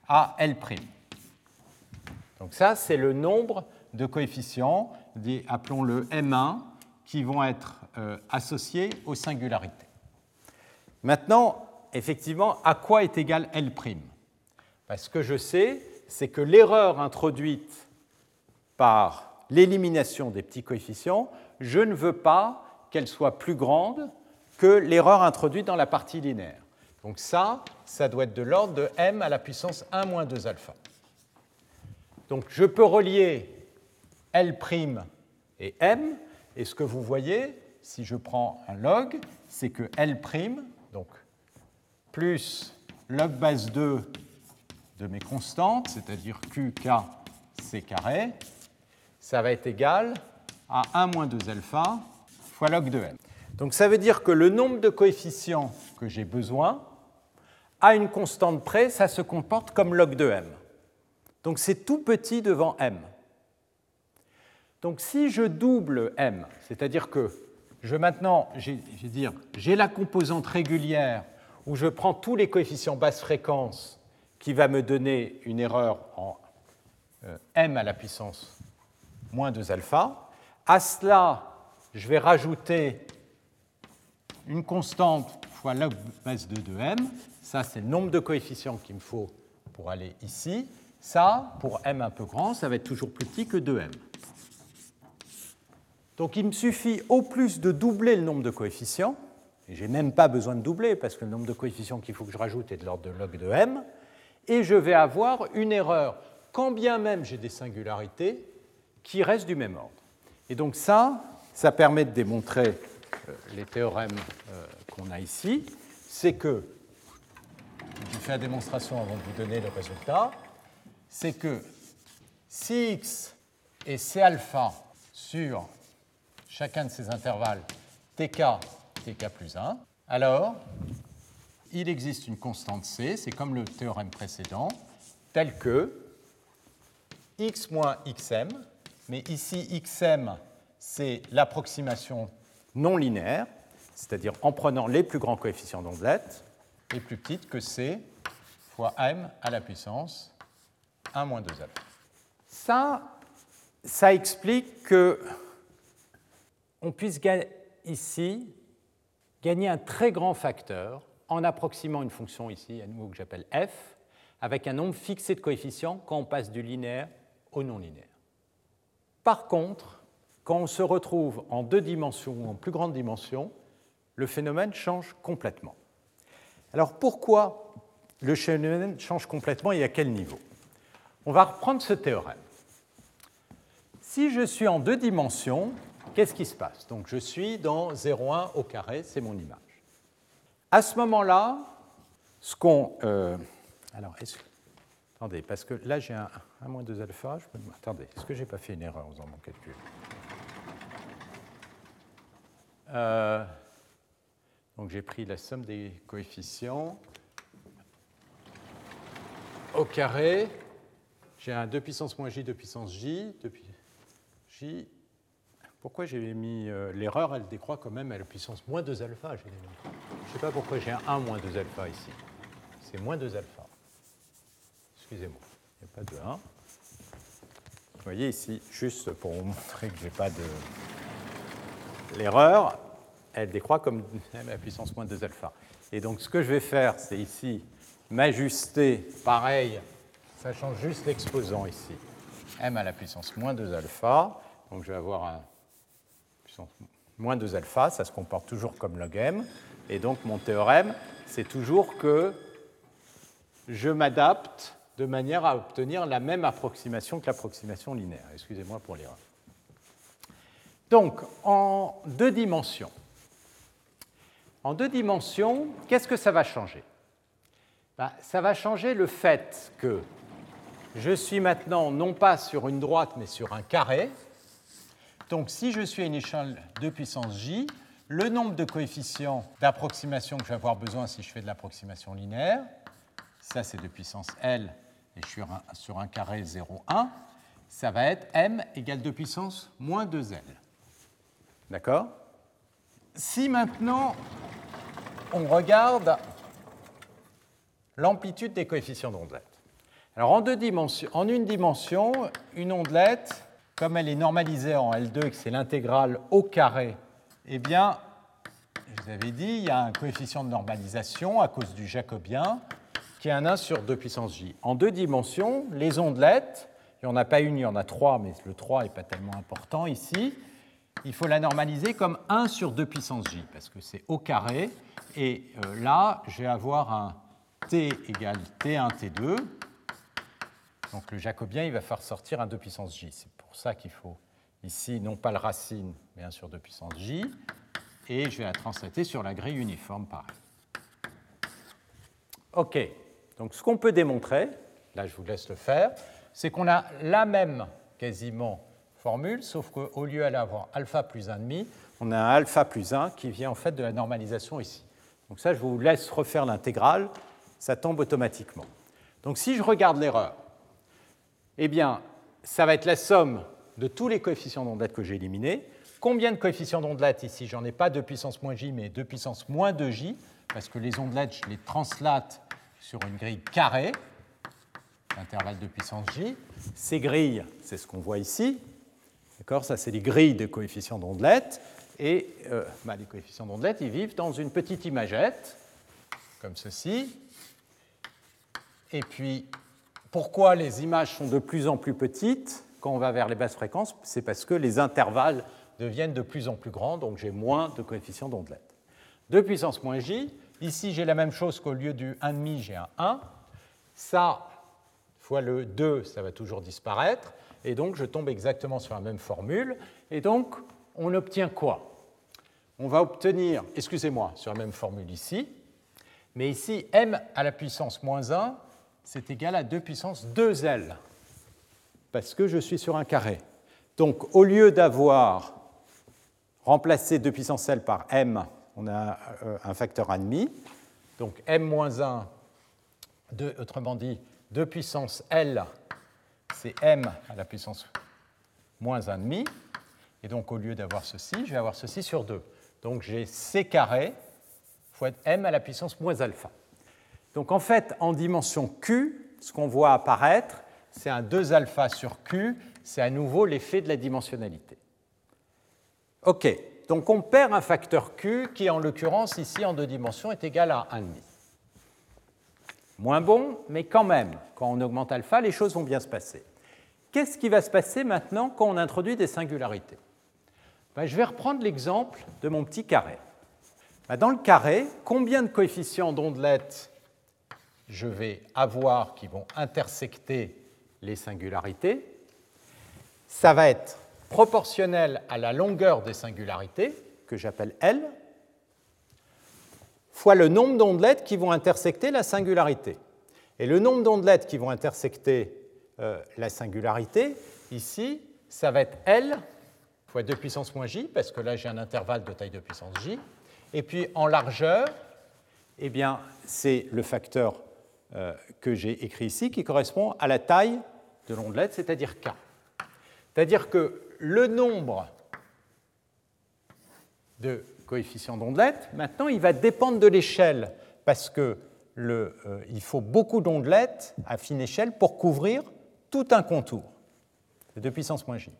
à L'. Donc ça, c'est le nombre de coefficients, appelons-le M1, qui vont être euh, associés aux singularités. Maintenant, effectivement, à quoi est égal L' Ce que je sais, c'est que l'erreur introduite par l'élimination des petits coefficients, je ne veux pas qu'elle soit plus grande que l'erreur introduite dans la partie linéaire. Donc ça, ça doit être de l'ordre de m à la puissance 1 moins 2 alpha. Donc je peux relier L' et m, et ce que vous voyez, si je prends un log, c'est que L', donc plus log base 2 de mes constantes, c'est-à-dire Q, K, C carré, ça va être égal à 1 moins 2 alpha fois log de m. Donc ça veut dire que le nombre de coefficients que j'ai besoin, à une constante près, ça se comporte comme log de m. Donc c'est tout petit devant m. Donc si je double m, c'est-à-dire que je maintenant, j'ai la composante régulière où je prends tous les coefficients basse fréquence qui va me donner une erreur en euh, m à la puissance moins 2 alpha. À cela, je vais rajouter une constante fois log base 2 de m. Ça, c'est le nombre de coefficients qu'il me faut pour aller ici. Ça, pour m un peu grand, ça va être toujours plus petit que 2m. Donc il me suffit au plus de doubler le nombre de coefficients, et je n'ai même pas besoin de doubler parce que le nombre de coefficients qu'il faut que je rajoute est de l'ordre de log de m, et je vais avoir une erreur, quand bien même j'ai des singularités, qui restent du même ordre. Et donc ça, ça permet de démontrer euh, les théorèmes euh, qu'on a ici, c'est que, je fais la démonstration avant de vous donner le résultat, c'est que si x et c alpha sur chacun de ces intervalles tk, tk plus 1, alors il existe une constante c, c'est comme le théorème précédent, telle que x moins xm, mais ici xm c'est l'approximation non linéaire, c'est-à-dire en prenant les plus grands coefficients d'ondelette, est plus petite que c fois m à la puissance 1 moins 2 alpha. Ça, ça explique que on puisse ici gagner un très grand facteur en approximant une fonction ici, à nouveau que j'appelle f, avec un nombre fixé de coefficients quand on passe du linéaire au non linéaire. Par contre, quand on se retrouve en deux dimensions ou en plus grande dimension, le phénomène change complètement. Alors pourquoi le phénomène change complètement et à quel niveau? On va reprendre ce théorème. Si je suis en deux dimensions, qu'est-ce qui se passe? Donc je suis dans 0,1 au carré, c'est mon image. À ce moment-là, ce qu'on... Euh, alors, est attendez, parce que là j'ai un, 1 moins 2 alpha. Attendez, est-ce que je n'ai pas fait une erreur en faisant mon calcul? Euh, Donc j'ai pris la somme des coefficients au carré. J'ai un 2 puissance moins j, 2 puissance j, 2 j pourquoi j'ai mis euh, l'erreur Elle décroît quand même à la puissance moins 2 alpha. Je ne sais pas pourquoi j'ai un 1 moins 2 alpha ici. C'est moins 2 alpha. Excusez-moi, il n'y a pas de 1. Vous voyez ici, juste pour vous montrer que je n'ai pas de... L'erreur, elle décroît comme à *laughs* la puissance moins 2 alpha. Et donc ce que je vais faire, c'est ici m'ajuster, pareil, ça change juste l'exposant ici, m à la puissance moins 2 alpha. Donc je vais avoir un moins 2 alpha, ça se comporte toujours comme log m. Et donc mon théorème, c'est toujours que je m'adapte de manière à obtenir la même approximation que l'approximation linéaire. Excusez-moi pour l'erreur. Donc, en deux dimensions. En deux dimensions, qu'est-ce que ça va changer? Ben, Ça va changer le fait que je suis maintenant non pas sur une droite, mais sur un carré. Donc si je suis à une échelle de puissance j, le nombre de coefficients d'approximation que je vais avoir besoin si je fais de l'approximation linéaire, ça c'est de puissance L, et je suis sur un carré 0,1, ça va être m égale 2 puissance moins 2L. D'accord? Si maintenant on regarde l'amplitude des coefficients d'ondelette. Alors en, deux dimensions, en une dimension, une ondelette comme elle est normalisée en L2 et que c'est l'intégrale au carré, eh bien, je vous avais dit, il y a un coefficient de normalisation à cause du jacobien qui est un 1 sur 2 puissance j. En deux dimensions, les ondelettes, il n'y en a pas une, il y en a trois, mais le 3 n'est pas tellement important ici, il faut la normaliser comme 1 sur 2 puissance j, parce que c'est au carré, et euh, là, je vais avoir un t égale t1, t2, donc le jacobien, il va faire sortir un 2 puissance j. pour ça qu'il faut ici, non pas le racine, mais 1 sur 2 puissance j. Et je vais la translater sur la grille uniforme, pareil. OK. Donc ce qu'on peut démontrer, là je vous laisse le faire, c'est qu'on a la même quasiment formule, sauf qu'au lieu d'avoir alpha plus 1,5, on a un alpha plus 1 qui vient en fait de la normalisation ici. Donc ça, je vous laisse refaire l'intégrale, ça tombe automatiquement. Donc si je regarde l'erreur, eh bien, ça va être la somme de tous les coefficients d'ondelette que j'ai éliminés. Combien de coefficients d'ondelette ici? J'en ai pas 2 puissance moins j, mais 2 puissance moins 2j, parce que les ondelettes, je les translate sur une grille carrée, intervalle de puissance j. Ces grilles, c'est ce qu'on voit ici. D'accord? Ça, c'est les grilles de coefficients d'ondelette. Et euh, bah, les coefficients d'ondelette, ils vivent dans une petite imagette, comme ceci. Et puis, pourquoi les images sont de plus en plus petites quand on va vers les basses fréquences? C'est parce que les intervalles deviennent de plus en plus grands, donc j'ai moins de coefficients d'ondelette. 2 puissance moins j, ici j'ai la même chose qu'au lieu du 1,5, j'ai un 1. Ça, fois le 2, ça va toujours disparaître, et donc je tombe exactement sur la même formule. Et donc, on obtient quoi? On va obtenir, excusez-moi, sur la même formule ici, mais ici, m à la puissance moins 1, c'est égal à 2 puissance 2L, parce que je suis sur un carré. Donc au lieu d'avoir remplacé 2 puissance L par M, on a euh, un facteur 1,5. Donc M moins 1, autrement dit, 2 puissance L, c'est M à la puissance moins 1,5. Et donc au lieu d'avoir ceci, je vais avoir ceci sur 2. Donc j'ai C carré fois M à la puissance moins alpha. Donc en fait, en dimension Q, ce qu'on voit apparaître, c'est un 2 alpha sur Q, c'est à nouveau l'effet de la dimensionnalité. OK, donc on perd un facteur Q qui, en l'occurrence, ici en deux dimensions, est égal à 1,5. Moins bon, mais quand même, quand on augmente alpha, les choses vont bien se passer. Qu'est-ce qui va se passer maintenant quand on introduit des singularités? Ben, Je vais reprendre l'exemple de mon petit carré. Ben, dans le carré, combien de coefficients d'ondelette je vais avoir qui vont intersecter les singularités. Ça va être proportionnel à la longueur des singularités, que j'appelle L, fois le nombre d'ondelettes qui vont intersecter la singularité. Et le nombre d'ondelettes qui vont intersecter euh, la singularité, ici, ça va être L fois 2 puissance moins j, parce que là j'ai un intervalle de taille de puissance j. Et puis en largeur, eh c'est le facteur que j'ai écrit ici, qui correspond à la taille de l'ondelette, c'est-à-dire K. C'est-à-dire que le nombre de coefficient d'ondelette. Maintenant, il va dépendre de l'échelle parce qu'il euh, faut beaucoup d'ondelettes à fine échelle pour couvrir tout un contour de puissance moins j.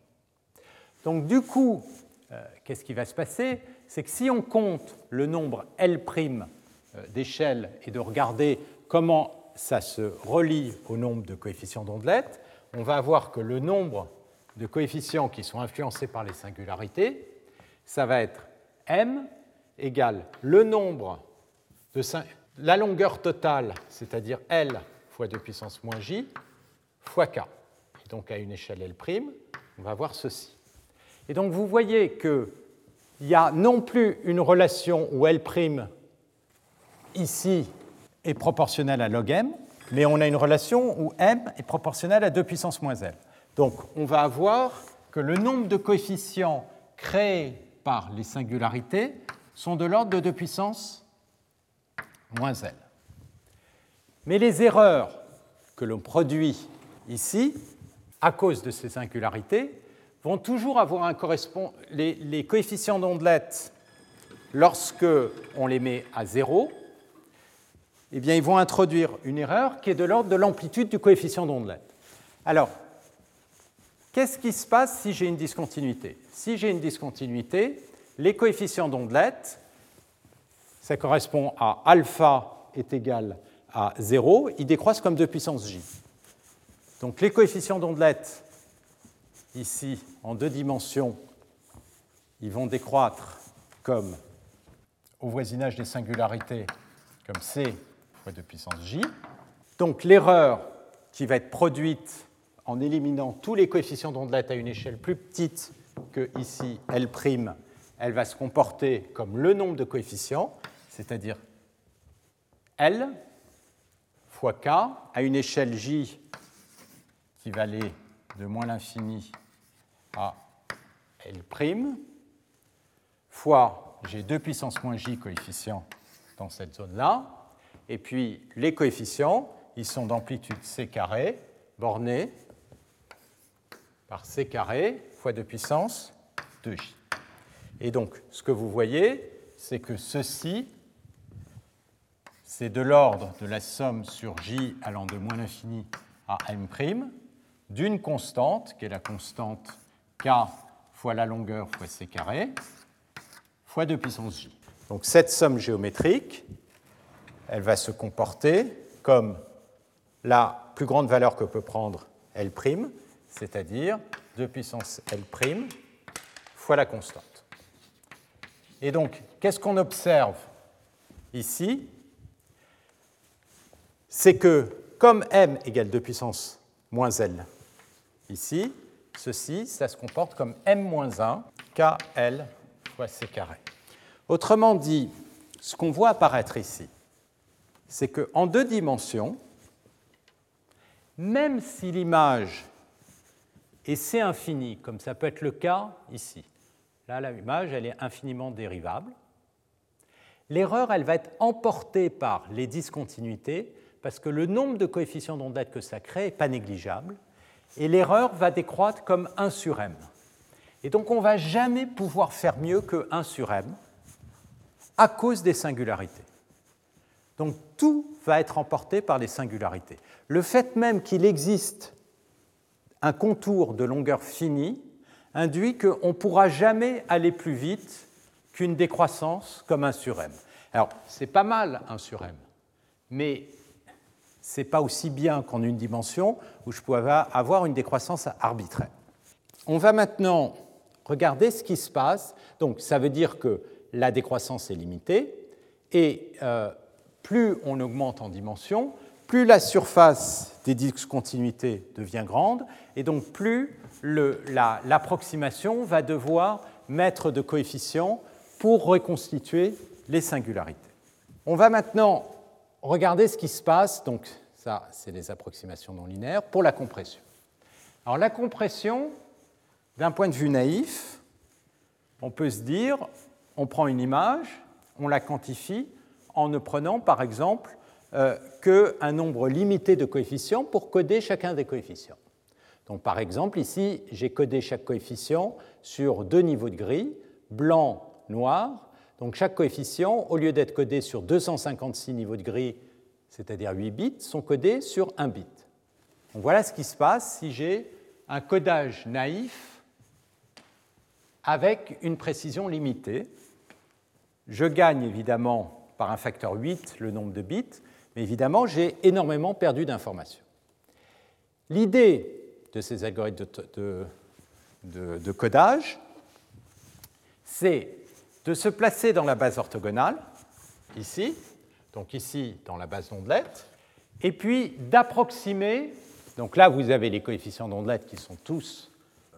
Donc du coup, euh, qu'est-ce qui va se passer? C'est que si on compte le nombre L' euh, d'échelles et de regarder comment ça se relie au nombre de coefficients d'ondelettes, on va voir que le nombre de coefficients qui sont influencés par les singularités, ça va être m égale le nombre de la longueur totale, c'est-à-dire L fois 2 puissance moins j, fois k. Et donc à une échelle L', on va voir ceci. Et donc vous voyez qu'il y a non plus une relation où L' ici est proportionnelle à log m, mais on a une relation où m est proportionnelle à 2 puissance moins L. Donc on va avoir que le nombre de coefficients créés par les singularités sont de l'ordre de 2 puissance moins L. Mais les erreurs que l'on produit ici, à cause de ces singularités, vont toujours avoir un correspond les, les coefficients d'ondelette lorsque on les met à zéro, eh bien, ils vont introduire une erreur qui est de l'ordre de l'amplitude du coefficient d'ondelette. Alors, qu'est-ce qui se passe si j'ai une discontinuité? Si j'ai une discontinuité, les coefficients d'ondelette, ça correspond à alpha est égal à 0, ils décroissent comme 2 puissance j. Donc les coefficients d'ondelette ici en deux dimensions, ils vont décroître comme au voisinage des singularités, comme c fois 2 puissance j. Donc l'erreur qui va être produite en éliminant tous les coefficients d'ondelette à une échelle plus petite que ici L', elle va se comporter comme le nombre de coefficients, c'est-à-dire L fois K à une échelle J qui va aller de moins l'infini à L', fois j'ai 2 puissance moins j coefficients dans cette zone-là, et puis les coefficients, ils sont d'amplitude c carré, bornés par c carré fois 2 puissance 2j. Et donc, ce que vous voyez, c'est que ceci, c'est de l'ordre de la somme sur j allant de moins l'infini à m', d'une constante, qui est la constante k fois la longueur fois c carré, fois 2 puissance j. Donc cette somme géométrique, elle va se comporter comme la plus grande valeur que peut prendre L', c'est-à-dire 2 puissance L' fois la constante. Et donc, qu'est-ce qu'on observe ici? C'est que comme m égale 2 puissance moins L ici, ceci, ça se comporte comme m-1 kl fois c carré. Autrement dit, ce qu'on voit apparaître ici, c'est qu'en deux dimensions, même si l'image est c infini, comme ça peut être le cas ici, là l'image elle est infiniment dérivable, l'erreur elle va être emportée par les discontinuités parce que le nombre de coefficients d'ondette que ça crée n'est pas négligeable et l'erreur va décroître comme 1 sur m. Et donc on ne va jamais pouvoir faire mieux que 1 sur m à cause des singularités. Donc tout va être emporté par les singularités. Le fait même qu'il existe un contour de longueur finie induit qu'on ne pourra jamais aller plus vite qu'une décroissance comme 1 sur m. Alors, c'est pas mal 1 sur m, mais ce n'est pas aussi bien qu'en une dimension où je pouvais avoir une décroissance arbitraire. On va maintenant regarder ce qui se passe. Donc ça veut dire que la décroissance est limitée et euh, plus on augmente en dimension, plus la surface des discontinuités devient grande et donc plus l'approximation va devoir mettre de coefficients pour reconstituer les singularités. On va maintenant regardez ce qui se passe, donc ça c'est les approximations non linéaires, pour la compression. Alors la compression, d'un point de vue naïf, on peut se dire, on prend une image, on la quantifie en ne prenant par exemple euh, qu'un nombre limité de coefficients pour coder chacun des coefficients. Donc par exemple ici j'ai codé chaque coefficient sur deux niveaux de gris, blanc noir. Donc chaque coefficient, au lieu d'être codé sur 256 niveaux de gris, c'est-à-dire 8 bits, sont codés sur 1 bit. Donc voilà ce qui se passe si j'ai un codage naïf avec une précision limitée. Je gagne évidemment par un facteur 8 le nombre de bits, mais évidemment j'ai énormément perdu d'informations. L'idée de ces algorithmes de, codage, c'est de se placer dans la base orthogonale, ici, donc ici dans la base d'ondelettes, et puis d'approximer, donc là vous avez les coefficients d'ondelettes qui sont tous,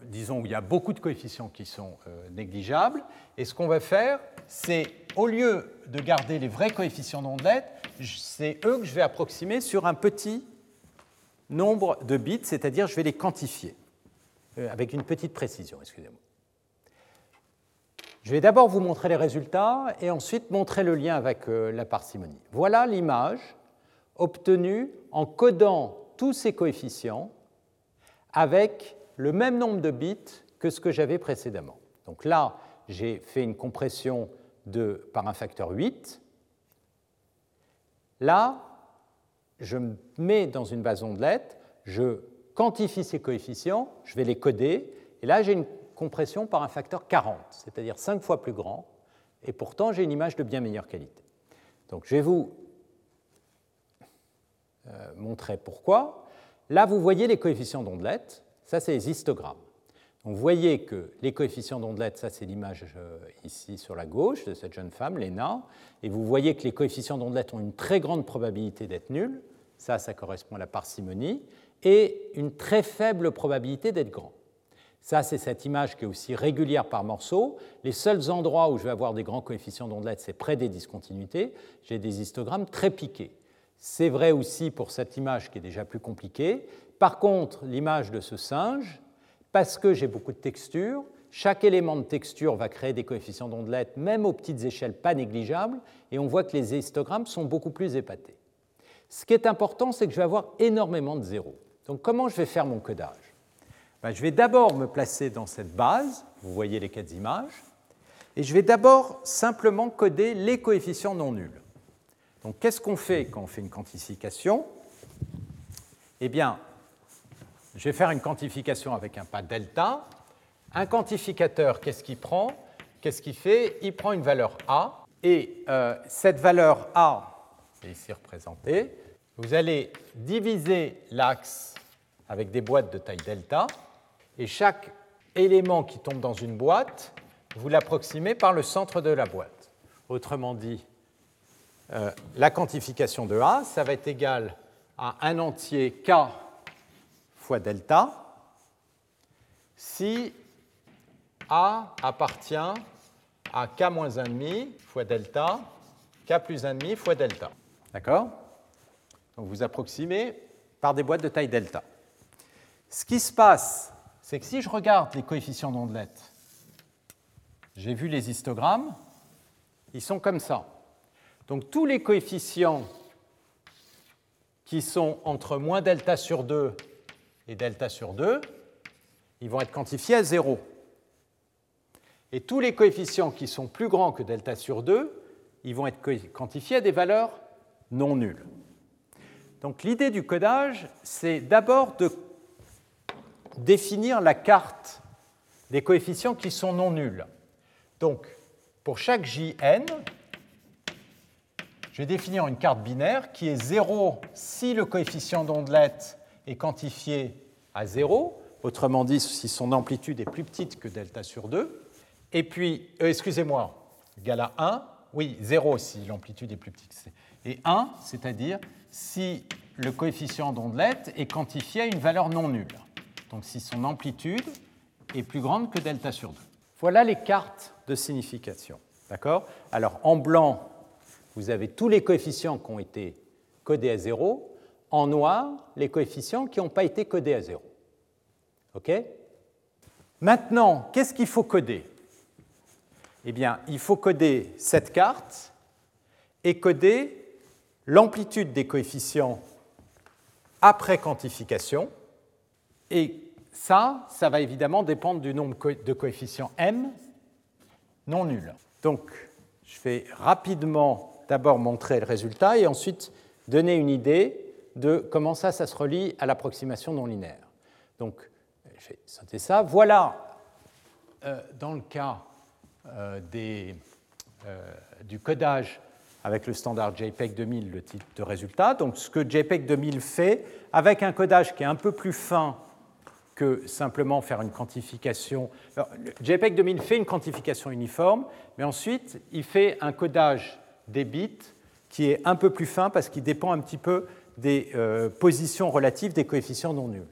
disons, il y a beaucoup de coefficients qui sont euh, négligeables, et ce qu'on va faire, c'est au lieu de garder les vrais coefficients d'ondelettes, c'est eux que je vais approximer sur un petit nombre de bits, c'est-à-dire je vais les quantifier euh, avec une petite précision, excusez-moi. Je vais d'abord vous montrer les résultats et ensuite montrer le lien avec euh, la parcimonie. Voilà l'image obtenue en codant tous ces coefficients avec le même nombre de bits que ce que j'avais précédemment. Donc là, j'ai fait une compression de, par un facteur 8. Là, je me mets dans une base ondelette, je quantifie ces coefficients, je vais les coder, et là j'ai une compression par un facteur 40, c'est-à-dire 5 fois plus grand, et pourtant j'ai une image de bien meilleure qualité. Donc je vais vous euh, montrer pourquoi. Là, vous voyez les coefficients d'ondelette, ça c'est les histogrammes. Vous voyez que les coefficients d'ondelette, ça c'est l'image euh, ici sur la gauche de cette jeune femme, Léna, et vous voyez que les coefficients d'ondelette ont une très grande probabilité d'être nuls, ça, ça correspond à la parcimonie, et une très faible probabilité d'être grand. Ça, c'est cette image qui est aussi régulière par morceau. Les seuls endroits où je vais avoir des grands coefficients d'ondelette, c'est près des discontinuités. J'ai des histogrammes très piqués. C'est vrai aussi pour cette image qui est déjà plus compliquée. Par contre, l'image de ce singe, parce que j'ai beaucoup de textures, chaque élément de texture va créer des coefficients d'ondelette, même aux petites échelles pas négligeables, et on voit que les histogrammes sont beaucoup plus épatés. Ce qui est important, c'est que je vais avoir énormément de zéros. Donc comment je vais faire mon codage? Ben, Je vais d'abord me placer dans cette base, vous voyez les quatre images, et je vais d'abord simplement coder les coefficients non nuls. Donc qu'est-ce qu'on fait quand on fait une quantification? Eh bien, je vais faire une quantification avec un pas delta. Un quantificateur, qu'est-ce qu'il prend? Qu'est-ce qu'il fait? Il prend une valeur A, et euh, cette valeur A est ici représentée. Vous allez diviser l'axe avec des boîtes de taille delta, et chaque élément qui tombe dans une boîte, vous l'approximez par le centre de la boîte. Autrement dit, euh, la quantification de A, ça va être égal à un entier K fois delta si A appartient à K-1,5 fois delta, K plus 1,5 fois delta. D'accord? Donc vous approximez par des boîtes de taille delta. Ce qui se passe, c'est que si je regarde les coefficients d'ondelette, j'ai vu les histogrammes, ils sont comme ça. Donc tous les coefficients qui sont entre moins delta sur 2 et delta sur 2, ils vont être quantifiés à 0. Et tous les coefficients qui sont plus grands que delta sur 2, ils vont être quantifiés à des valeurs non nulles. Donc l'idée du codage, c'est d'abord de définir la carte des coefficients qui sont non nuls. Donc, pour chaque jn, je vais définir une carte binaire qui est 0 si le coefficient d'ondelette est quantifié à 0, autrement dit si son amplitude est plus petite que delta sur 2, et puis, euh, excusez-moi, égal à 1, oui, 0 si l'amplitude est plus petite, et 1, c'est-à-dire si le coefficient d'ondelette est quantifié à une valeur non nulle donc si son amplitude est plus grande que delta sur 2. Voilà les cartes de signification. D'accord? Alors en blanc, vous avez tous les coefficients qui ont été codés à 0. En noir, les coefficients qui n'ont pas été codés à 0. OK? Maintenant, qu'est-ce qu'il faut coder? Eh bien, il faut coder cette carte et coder l'amplitude des coefficients après quantification et ça, ça va évidemment dépendre du nombre de coefficients m non nuls. Donc, je vais rapidement d'abord montrer le résultat et ensuite donner une idée de comment ça, ça se relie à l'approximation non linéaire. Donc, je vais sauter ça. Voilà, euh, dans le cas euh, euh, du codage avec le standard JPEG 2000, le type de résultat. Donc, ce que JPEG 2000 fait, avec un codage qui est un peu plus fin que simplement faire une quantification. JPEG 2000 fait une quantification uniforme, mais ensuite, il fait un codage des bits qui est un peu plus fin parce qu'il dépend un petit peu des euh, positions relatives des coefficients non nuls.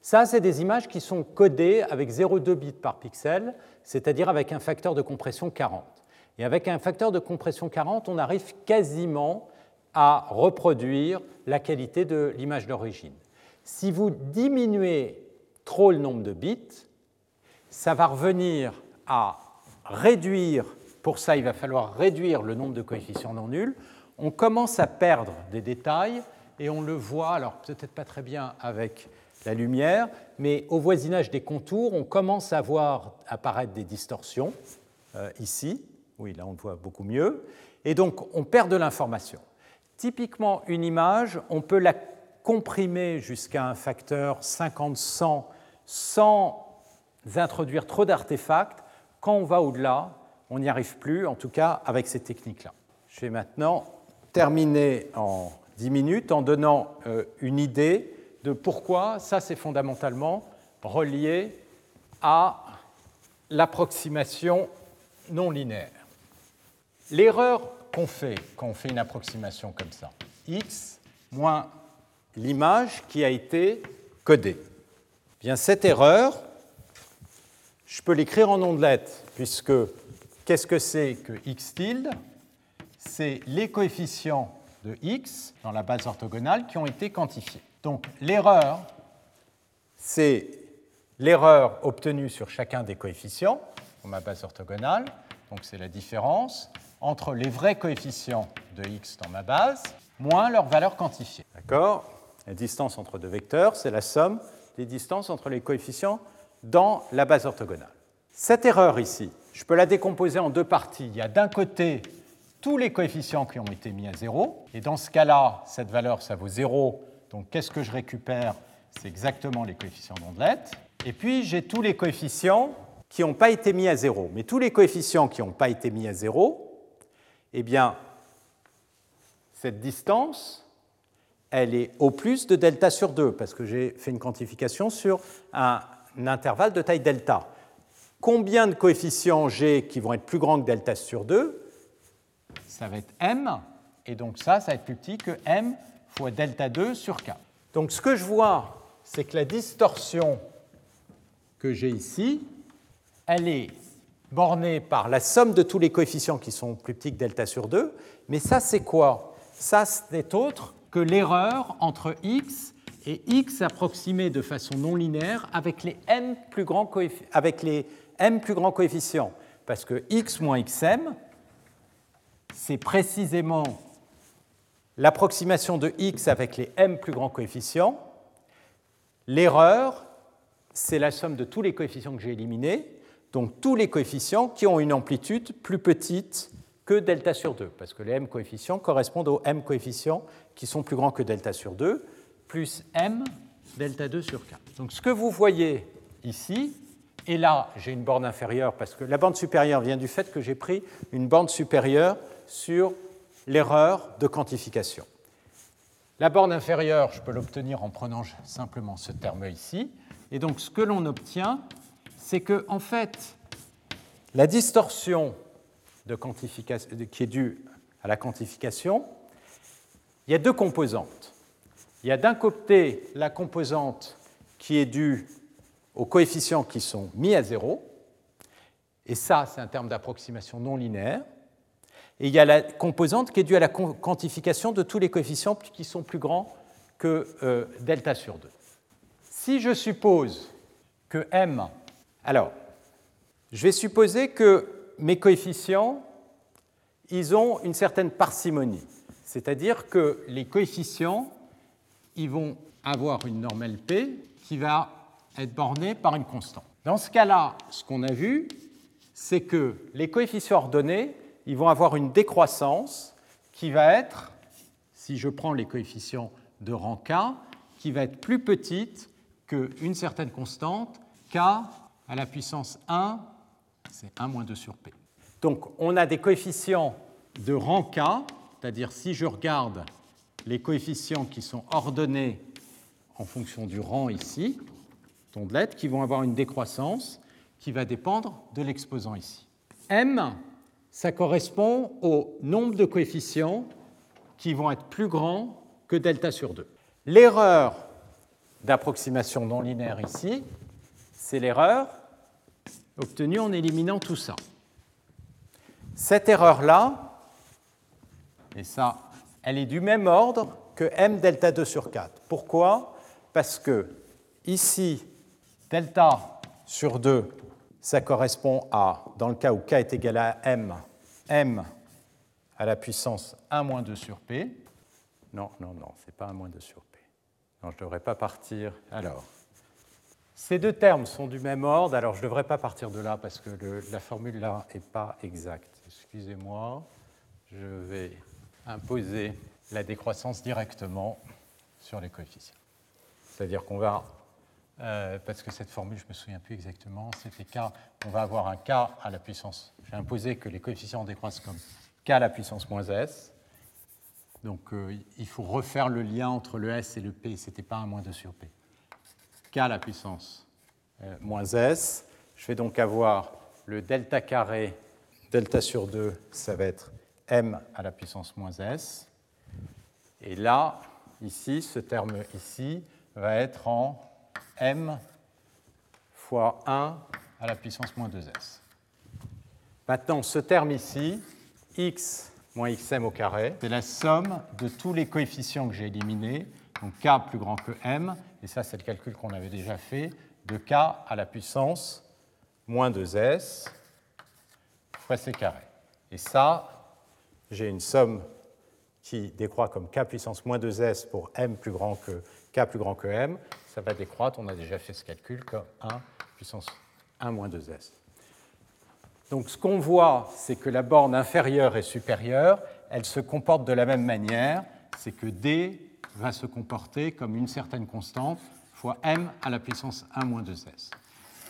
Ça, c'est des images qui sont codées avec 0,2 bits par pixel, c'est-à-dire avec un facteur de compression 40. Et avec un facteur de compression 40, on arrive quasiment à reproduire la qualité de l'image d'origine. Si vous diminuez trop le nombre de bits, ça va revenir à réduire, pour ça il va falloir réduire le nombre de coefficients non nuls, on commence à perdre des détails et on le voit, alors peut-être pas très bien avec la lumière, mais au voisinage des contours, on commence à voir apparaître des distorsions, euh, ici, oui, là on le voit beaucoup mieux, et donc on perd de l'information. Typiquement, une image, on peut la comprimer jusqu'à un facteur 50-100 sans introduire trop d'artefacts. Quand on va au-delà, on n'y arrive plus, en tout cas avec ces techniques-là. Je vais maintenant terminer en 10 minutes en donnant euh, une idée de pourquoi ça c'est fondamentalement relié à l'approximation non linéaire. L'erreur qu'on fait quand on fait une approximation comme ça, x moins l'image qui a été codée. Bien, cette erreur, je peux l'écrire en ondelette, puisque qu'est-ce que c'est que x tilde? C'est les coefficients de x dans la base orthogonale qui ont été quantifiés. Donc l'erreur, c'est l'erreur obtenue sur chacun des coefficients dans ma base orthogonale, donc c'est la différence entre les vrais coefficients de x dans ma base moins leur valeur quantifiée. D'accord? La distance entre deux vecteurs, c'est la somme des distances entre les coefficients dans la base orthogonale. Cette erreur ici, je peux la décomposer en deux parties. Il y a d'un côté tous les coefficients qui ont été mis à 0, et dans ce cas-là, cette valeur, ça vaut 0, donc qu'est-ce que je récupère? C'est exactement les coefficients d'ondelette. Et puis j'ai tous les coefficients qui n'ont pas été mis à 0. Mais tous les coefficients qui n'ont pas été mis à 0, eh bien, cette distance, elle est au plus de delta sur 2, parce que j'ai fait une quantification sur un, intervalle de taille delta. Combien de coefficients j'ai qui vont être plus grands que delta sur 2 Ça va être m, et donc ça, ça va être plus petit que m fois delta 2 sur k. Donc ce que je vois, c'est que la distorsion que j'ai ici, elle est borné par la somme de tous les coefficients qui sont plus petits que delta sur 2. Mais ça, c'est quoi? Ça, n'est autre que l'erreur entre x et x approximé de façon non linéaire avec les m plus grands, avec les m plus grands coefficients. Parce que x moins xm, c'est précisément l'approximation de x avec les m plus grands coefficients. L'erreur, c'est la somme de tous les coefficients que j'ai éliminés donc tous les coefficients qui ont une amplitude plus petite que delta sur 2, parce que les m coefficients correspondent aux m coefficients qui sont plus grands que delta sur 2, plus m delta 2 sur k. Donc ce que vous voyez ici, et là j'ai une borne inférieure, parce que la borne supérieure vient du fait que j'ai pris une borne supérieure sur l'erreur de quantification. La borne inférieure, je peux l'obtenir en prenant simplement ce terme ici. Et donc ce que l'on obtient, c'est que, en fait, la distorsion de qui est due à la quantification, il y a deux composantes. Il y a d'un côté la composante qui est due aux coefficients qui sont mis à zéro, et ça, c'est un terme d'approximation non linéaire. Et il y a la composante qui est due à la quantification de tous les coefficients qui sont plus grands que euh, delta sur 2. Si je suppose que m alors, je vais supposer que mes coefficients, ils ont une certaine parcimonie. C'est-à-dire que les coefficients, ils vont avoir une normale P qui va être bornée par une constante. Dans ce cas-là, ce qu'on a vu, c'est que les coefficients ordonnés, ils vont avoir une décroissance qui va être, si je prends les coefficients de rang k, qui va être plus petite qu'une certaine constante, k à la puissance 1, c'est 1 moins 2 sur p. Donc on a des coefficients de rang k, c'est-à-dire si je regarde les coefficients qui sont ordonnés en fonction du rang ici, d'ondelette, qui vont avoir une décroissance qui va dépendre de l'exposant ici. M, ça correspond au nombre de coefficients qui vont être plus grands que delta sur 2. L'erreur d'approximation non linéaire ici, c'est l'erreur obtenue en éliminant tout ça. Cette erreur-là, et ça, elle est du même ordre que m delta 2 sur 4. Pourquoi? Parce que ici, delta sur 2, ça correspond à, dans le cas où k est égal à m, m à la puissance 1 moins 2 sur p. Non, non, non, ce n'est pas 1 moins 2 sur p. Non, je ne devrais pas partir. Alors, ces deux termes sont du même ordre, alors je ne devrais pas partir de là parce que la formule là n'est pas exacte. Excusez-moi, je vais imposer la décroissance directement sur les coefficients. C'est-à-dire qu'on va, euh, parce que cette formule, je ne me souviens plus exactement, c'était k, on va avoir un k à la puissance. J'ai imposé que les coefficients décroissent comme k à la puissance moins s. Donc euh, il faut refaire le lien entre le s et le p, ce n'était pas un moins 2 sur p. k à la puissance euh, moins s. Je vais donc avoir le delta carré, delta sur 2, ça va être m à la puissance moins s. Et là, ici, ce terme ici va être en m fois 1 à la puissance moins 2s. Maintenant, ce terme ici, x moins xm au carré, c'est la somme de tous les coefficients que j'ai éliminés, donc k plus grand que m, et ça c'est le calcul qu'on avait déjà fait, de k à la puissance moins 2s fois c carré. Et ça, j'ai une somme qui décroît comme k puissance moins 2s pour m plus grand que k plus grand que m, ça va décroître, on a déjà fait ce calcul, comme 1 puissance 1 moins 2s. Donc ce qu'on voit, c'est que la borne inférieure et supérieure, elle se comporte de la même manière, c'est que d va se comporter comme une certaine constante fois m à la puissance 1 moins 2s.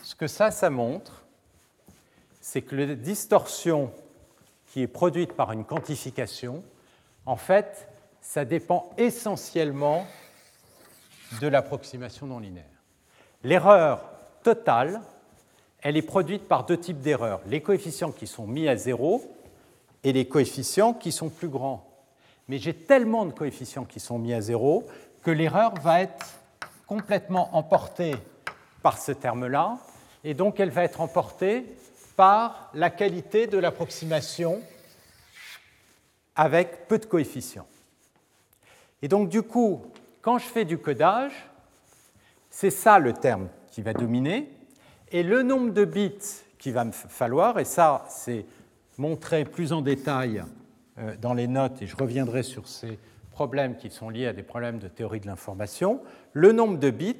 Ce que ça, ça montre, c'est que la distorsion qui est produite par une quantification, en fait, ça dépend essentiellement de l'approximation non linéaire. L'erreur totale, elle est produite par deux types d'erreurs, les coefficients qui sont mis à zéro et les coefficients qui sont plus grands. Mais j'ai tellement de coefficients qui sont mis à zéro que l'erreur va être complètement emportée par ce terme-là, et donc elle va être emportée par la qualité de l'approximation avec peu de coefficients. Et donc du coup, quand je fais du codage, c'est ça le terme qui va dominer, et le nombre de bits qu'il va me falloir, et ça c'est montré plus en détail euh, dans les notes, et je reviendrai sur ces problèmes qui sont liés à des problèmes de théorie de l'information, le nombre de bits,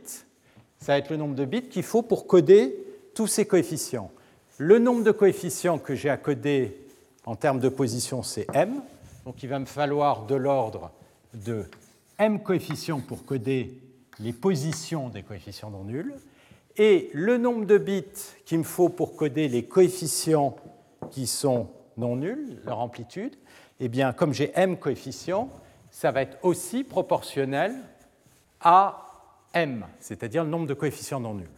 ça va être le nombre de bits qu'il faut pour coder tous ces coefficients. Le nombre de coefficients que j'ai à coder en termes de position, c'est m, donc il va me falloir de l'ordre de m coefficients pour coder les positions des coefficients non nuls, et le nombre de bits qu'il me faut pour coder les coefficients qui sont non nuls, leur amplitude, eh bien, comme j'ai m coefficients, ça va être aussi proportionnel à m, c'est-à-dire le nombre de coefficients non nuls.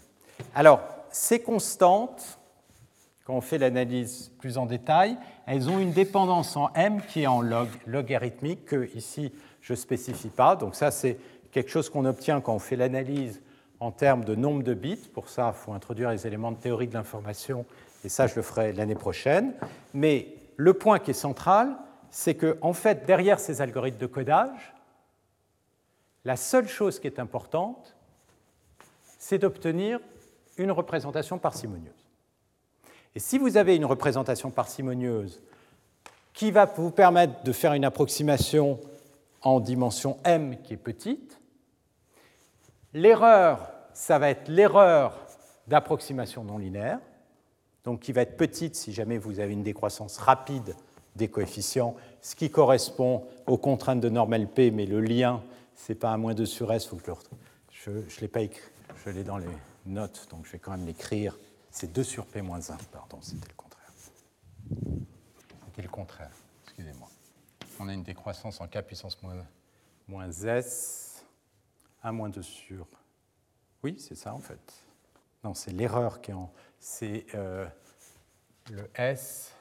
Alors, ces constantes, quand on fait l'analyse plus en détail, elles ont une dépendance en m qui est en log, logarithmique, que ici je ne spécifie pas. Donc ça, c'est quelque chose qu'on obtient quand on fait l'analyse en termes de nombre de bits. Pour ça, il faut introduire les éléments de théorie de l'information, et ça, je le ferai l'année prochaine. Mais le point qui est central, c'est que, en fait, derrière ces algorithmes de codage, la seule chose qui est importante, c'est d'obtenir une représentation parcimonieuse. Et si vous avez une représentation parcimonieuse qui va vous permettre de faire une approximation en dimension m qui est petite, l'erreur, ça va être l'erreur d'approximation non linéaire, donc qui va être petite si jamais vous avez une décroissance rapide des coefficients, ce qui correspond aux contraintes de normal P, mais le lien, ce n'est pas un moins 2 sur S, je ne l'ai pas écrit, je l'ai dans les notes, donc je vais quand même l'écrire. C'est 2 sur P moins 1, pardon, c'était le contraire. C'était le contraire, excusez-moi. On a une décroissance en K puissance moins, S, 1 moins 2 sur... Oui, c'est ça en fait. Non, c'est l'erreur qui est en... C'est euh, le S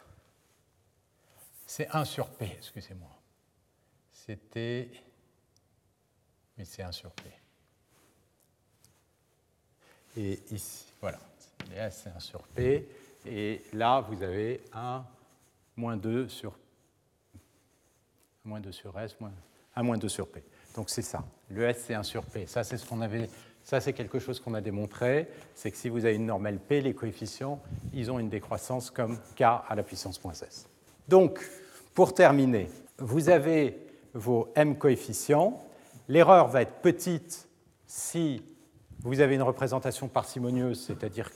c'est 1 sur P, excusez-moi. C'était. Mais c'est 1 sur P. Et ici, voilà. c'est 1 sur P. Et là, vous avez 1 moins 2 sur moins 2 sur S, 1 moins 2 sur P. Donc c'est ça. Le S, c'est 1 sur P. Ça, c'est ce qu'on avait. Ça, c'est quelque chose qu'on a démontré. C'est que si vous avez une normale P, les coefficients, ils ont une décroissance comme K à la puissance moins S. Donc, pour terminer, vous avez vos m coefficients. L'erreur va être petite si vous avez une représentation parcimonieuse, c'est-à-dire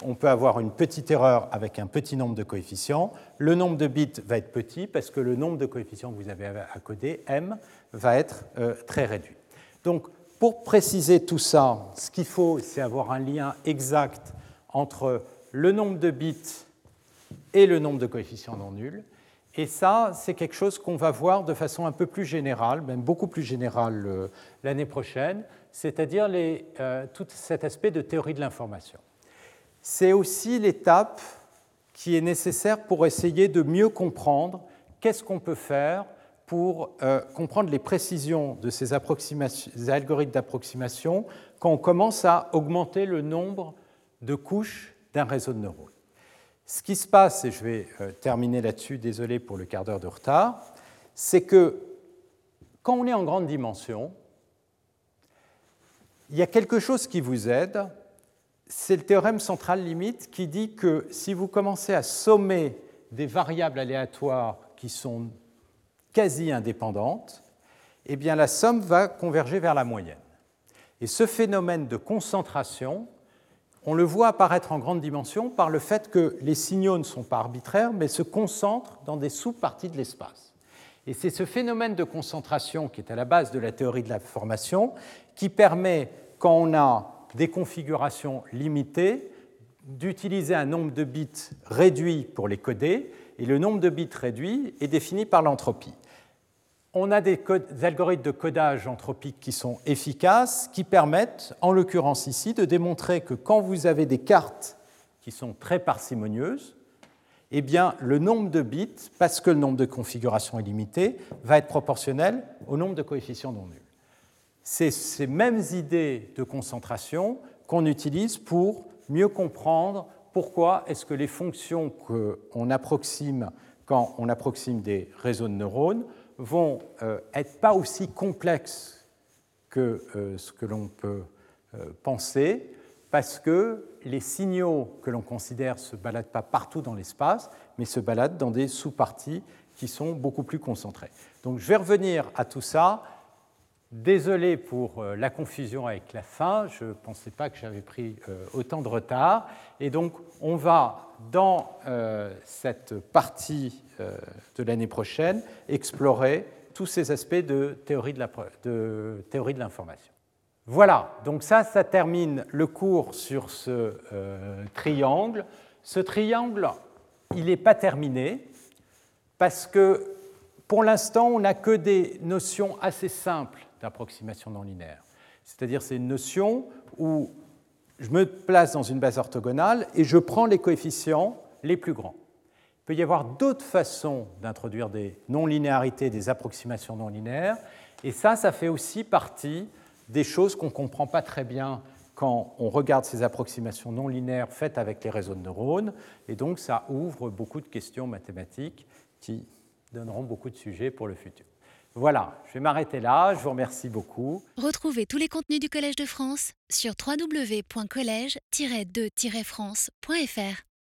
qu'on peut avoir une petite erreur avec un petit nombre de coefficients. Le nombre de bits va être petit parce que le nombre de coefficients que vous avez à coder, m, va être euh, très réduit. Donc, pour préciser tout ça, ce qu'il faut, c'est avoir un lien exact entre le nombre de bits et le nombre de coefficients non nuls. Et ça, c'est quelque chose qu'on va voir de façon un peu plus générale, même beaucoup plus générale euh, l'année prochaine, c'est-à-dire euh, tout cet aspect de théorie de l'information. C'est aussi l'étape qui est nécessaire pour essayer de mieux comprendre qu'est-ce qu'on peut faire pour euh, comprendre les précisions de ces algorithmes d'approximation quand on commence à augmenter le nombre de couches d'un réseau de neurones. Ce qui se passe, et je vais euh, terminer là-dessus, désolé pour le quart d'heure de retard, c'est que quand on est en grande dimension, il y a quelque chose qui vous aide, c'est le théorème central limite qui dit que si vous commencez à sommer des variables aléatoires qui sont quasi indépendantes, eh bien la somme va converger vers la moyenne. Et ce phénomène de concentration, on le voit apparaître en grande dimension par le fait que les signaux ne sont pas arbitraires, mais se concentrent dans des sous-parties de l'espace. Et c'est ce phénomène de concentration qui est à la base de la théorie de la formation qui permet, quand on a des configurations limitées, d'utiliser un nombre de bits réduit pour les coder, et le nombre de bits réduit est défini par l'entropie on a des, algorithmes de codage anthropique qui sont efficaces, qui permettent, en l'occurrence ici, de démontrer que quand vous avez des cartes qui sont très parcimonieuses, eh le nombre de bits, parce que le nombre de configurations est limité, va être proportionnel au nombre de coefficients non nuls. C'est ces mêmes idées de concentration qu'on utilise pour mieux comprendre pourquoi est-ce que les fonctions qu'on approxime quand on approxime des réseaux de neurones vont euh, être pas aussi complexes que euh, ce que l'on peut euh, penser, parce que les signaux que l'on considère se baladent pas partout dans l'espace, mais se baladent dans des sous-parties qui sont beaucoup plus concentrées. Donc je vais revenir à tout ça. Désolé pour la confusion avec la fin, je ne pensais pas que j'avais pris autant de retard. Et donc on va, dans cette partie euh, de l'année prochaine, explorer tous ces aspects de théorie de l'information. Voilà, donc ça, ça termine le cours sur ce euh, triangle. Ce triangle, il n'est pas terminé parce que pour l'instant, on n'a que des notions assez simples d'approximation non linéaire. C'est-à-dire, c'est une notion où je me place dans une base orthogonale et je prends les coefficients les plus grands. Il peut y avoir d'autres façons d'introduire des non-linéarités, des approximations non linéaires, et ça, ça fait aussi partie des choses qu'on ne comprend pas très bien quand on regarde ces approximations non linéaires faites avec les réseaux de neurones, et donc ça ouvre beaucoup de questions mathématiques qui donneront beaucoup de sujets pour le futur. Voilà, je vais m'arrêter là, je vous remercie beaucoup. Retrouvez tous les contenus du Collège de France sur www.colège-2-france.fr.